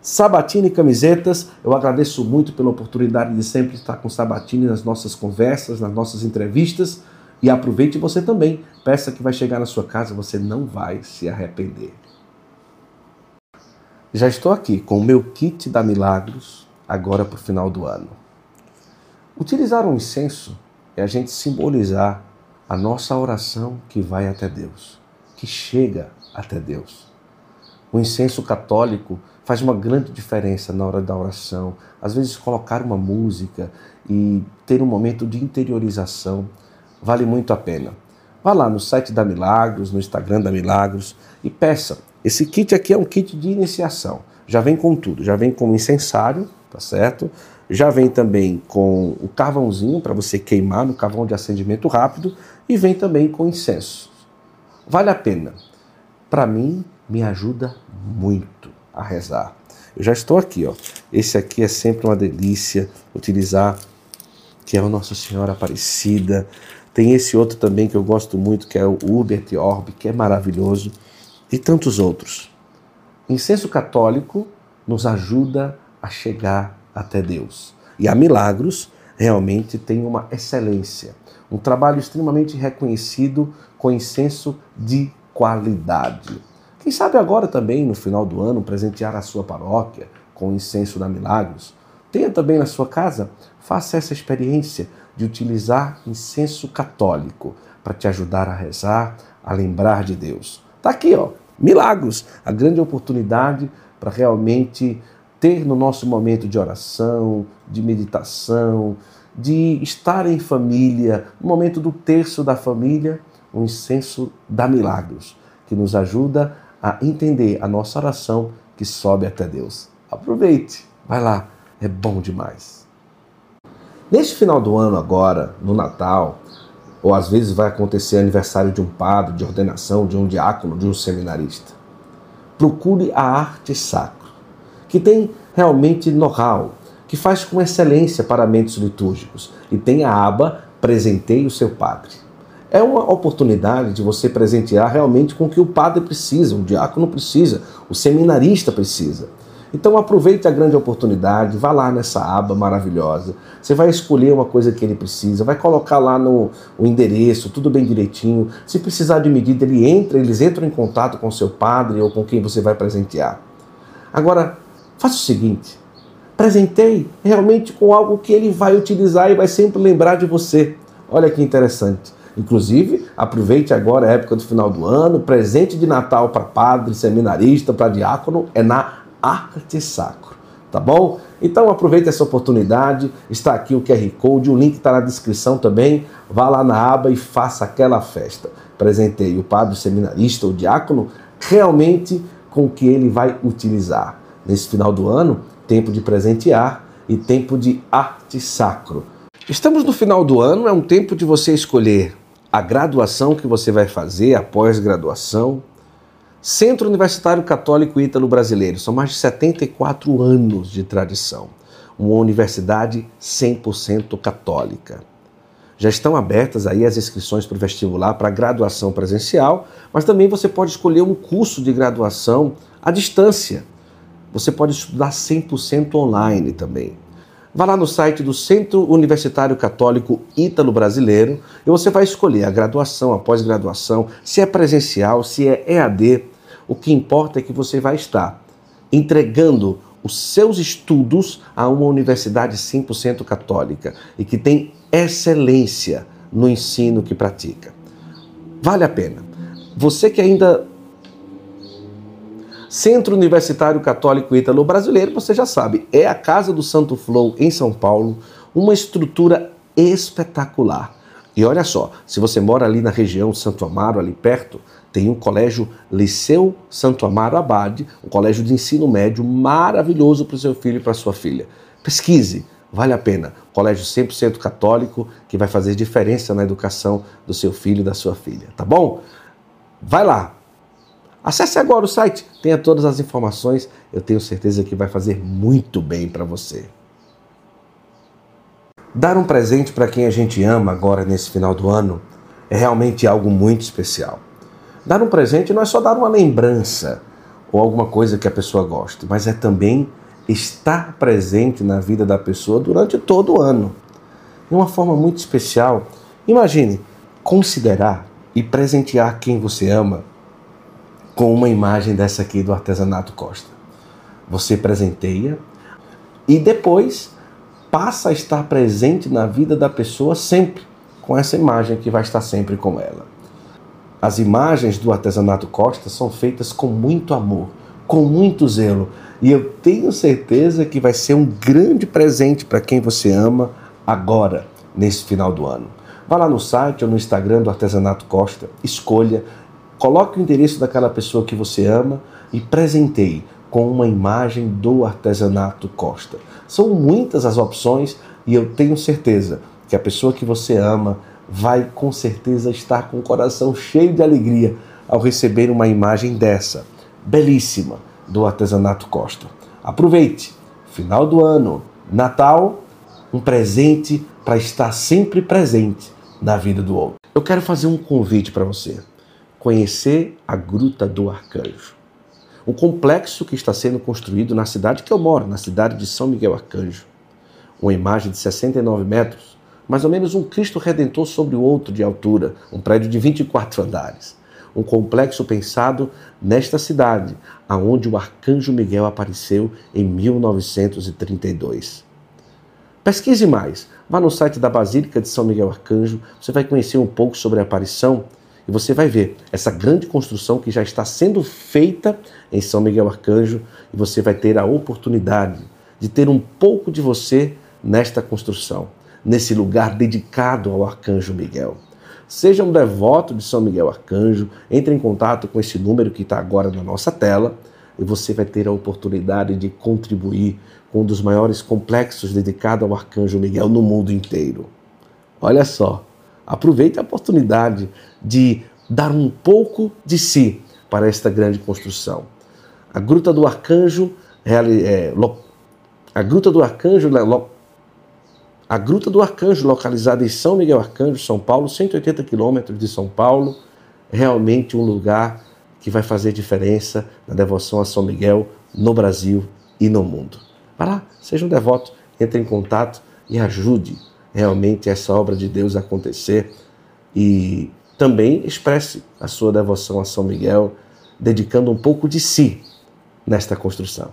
Sabatini Camisetas, eu agradeço muito pela oportunidade de sempre estar com Sabatini nas nossas conversas, nas nossas entrevistas. E aproveite você também. Peça que vai chegar na sua casa, você não vai se arrepender. Já estou aqui com o meu kit da Milagros, agora para o final do ano. Utilizar um incenso é a gente simbolizar a nossa oração que vai até Deus, que chega até Deus. O incenso católico faz uma grande diferença na hora da oração. Às vezes, colocar uma música e ter um momento de interiorização vale muito a pena. Vá lá no site da Milagros, no Instagram da Milagros e peça. Esse kit aqui é um kit de iniciação. Já vem com tudo, já vem com incensário, tá certo? Já vem também com o carvãozinho para você queimar no carvão de acendimento rápido e vem também com incenso. Vale a pena. Para mim, me ajuda muito a rezar. Eu já estou aqui, ó. Esse aqui é sempre uma delícia utilizar, que é o Nossa Senhora Aparecida. Tem esse outro também que eu gosto muito, que é o Uber et Orbe, que é maravilhoso, e tantos outros. Incenso católico nos ajuda a chegar até Deus. E a Milagros realmente tem uma excelência, um trabalho extremamente reconhecido com incenso de qualidade. Quem sabe agora também, no final do ano, presentear a sua paróquia com incenso da Milagros, tenha também na sua casa, faça essa experiência de utilizar incenso católico para te ajudar a rezar, a lembrar de Deus. Tá aqui, ó, Milagros, a grande oportunidade para realmente ter no nosso momento de oração, de meditação, de estar em família, no momento do terço da família, um incenso da Milagros, que nos ajuda a entender a nossa oração que sobe até Deus. Aproveite, vai lá, é bom demais. Neste final do ano agora, no Natal, ou às vezes vai acontecer aniversário de um padre, de ordenação, de um diácono, de um seminarista. Procure a arte sacra, que tem realmente know-how, que faz com excelência paramentos litúrgicos e tem a aba Presenteie o seu padre. É uma oportunidade de você presentear realmente com o que o padre precisa, o diácono precisa, o seminarista precisa. Então aproveite a grande oportunidade, vá lá nessa aba maravilhosa. Você vai escolher uma coisa que ele precisa, vai colocar lá no o endereço, tudo bem direitinho. Se precisar de medida, ele entra, eles entram em contato com seu padre ou com quem você vai presentear. Agora, faça o seguinte: Presentei realmente com algo que ele vai utilizar e vai sempre lembrar de você. Olha que interessante. Inclusive, aproveite agora a época do final do ano, presente de Natal para padre, seminarista, para diácono, é na arte sacro, tá bom? Então aproveite essa oportunidade, está aqui o QR Code, o link está na descrição também, vá lá na aba e faça aquela festa. Presentei o padre, o seminarista, o diácono, realmente com o que ele vai utilizar. Nesse final do ano, tempo de presentear e tempo de arte sacro. Estamos no final do ano, é um tempo de você escolher a graduação que você vai fazer, a pós-graduação. Centro Universitário Católico Ítalo Brasileiro, são mais de 74 anos de tradição. Uma universidade 100% católica. Já estão abertas aí as inscrições para o vestibular para graduação presencial, mas também você pode escolher um curso de graduação à distância você pode estudar 100% online também. Vá lá no site do Centro Universitário Católico Ítalo Brasileiro e você vai escolher a graduação, a pós-graduação, se é presencial, se é EAD. O que importa é que você vai estar entregando os seus estudos a uma universidade 100% católica e que tem excelência no ensino que pratica. Vale a pena. Você que ainda Centro Universitário Católico Ítalo Brasileiro, você já sabe, é a Casa do Santo Flow em São Paulo, uma estrutura espetacular. E olha só, se você mora ali na região Santo Amaro, ali perto, tem um colégio Liceu Santo Amaro Abade, um colégio de ensino médio maravilhoso para o seu filho e para sua filha. Pesquise, vale a pena. Colégio 100% católico que vai fazer diferença na educação do seu filho e da sua filha, tá bom? Vai lá, Acesse agora o site, tenha todas as informações, eu tenho certeza que vai fazer muito bem para você. Dar um presente para quem a gente ama agora nesse final do ano é realmente algo muito especial. Dar um presente não é só dar uma lembrança ou alguma coisa que a pessoa goste, mas é também estar presente na vida da pessoa durante todo o ano. De uma forma muito especial, imagine considerar e presentear quem você ama com uma imagem dessa aqui do artesanato Costa. Você presenteia e depois passa a estar presente na vida da pessoa sempre com essa imagem que vai estar sempre com ela. As imagens do artesanato Costa são feitas com muito amor, com muito zelo, e eu tenho certeza que vai ser um grande presente para quem você ama agora, nesse final do ano. Vá lá no site ou no Instagram do Artesanato Costa, escolha Coloque o endereço daquela pessoa que você ama e presenteie com uma imagem do artesanato Costa. São muitas as opções e eu tenho certeza que a pessoa que você ama vai com certeza estar com o coração cheio de alegria ao receber uma imagem dessa, belíssima, do artesanato Costa. Aproveite, final do ano, Natal, um presente para estar sempre presente na vida do outro. Eu quero fazer um convite para você conhecer a Gruta do Arcanjo. Um complexo que está sendo construído na cidade que eu moro, na cidade de São Miguel Arcanjo. Uma imagem de 69 metros, mais ou menos um Cristo Redentor sobre o outro de altura, um prédio de 24 andares. um complexo pensado nesta cidade, aonde o arcanjo Miguel apareceu em 1932. Pesquise mais. Vá no site da Basílica de São Miguel Arcanjo, você vai conhecer um pouco sobre a aparição e você vai ver essa grande construção que já está sendo feita em São Miguel Arcanjo e você vai ter a oportunidade de ter um pouco de você nesta construção, nesse lugar dedicado ao Arcanjo Miguel. Seja um devoto de São Miguel Arcanjo, entre em contato com esse número que está agora na nossa tela e você vai ter a oportunidade de contribuir com um dos maiores complexos dedicado ao Arcanjo Miguel no mundo inteiro. Olha só, aproveite a oportunidade de dar um pouco de si para esta grande construção. A Gruta do Arcanjo, é, a Gruta do Arcanjo a Gruta do Arcanjo, localizada em São Miguel Arcanjo, São Paulo, 180 quilômetros de São Paulo, é realmente um lugar que vai fazer diferença na devoção a São Miguel no Brasil e no mundo. Vá lá, seja um devoto, entre em contato e ajude realmente essa obra de Deus a acontecer e também expresse a sua devoção a São Miguel, dedicando um pouco de si nesta construção.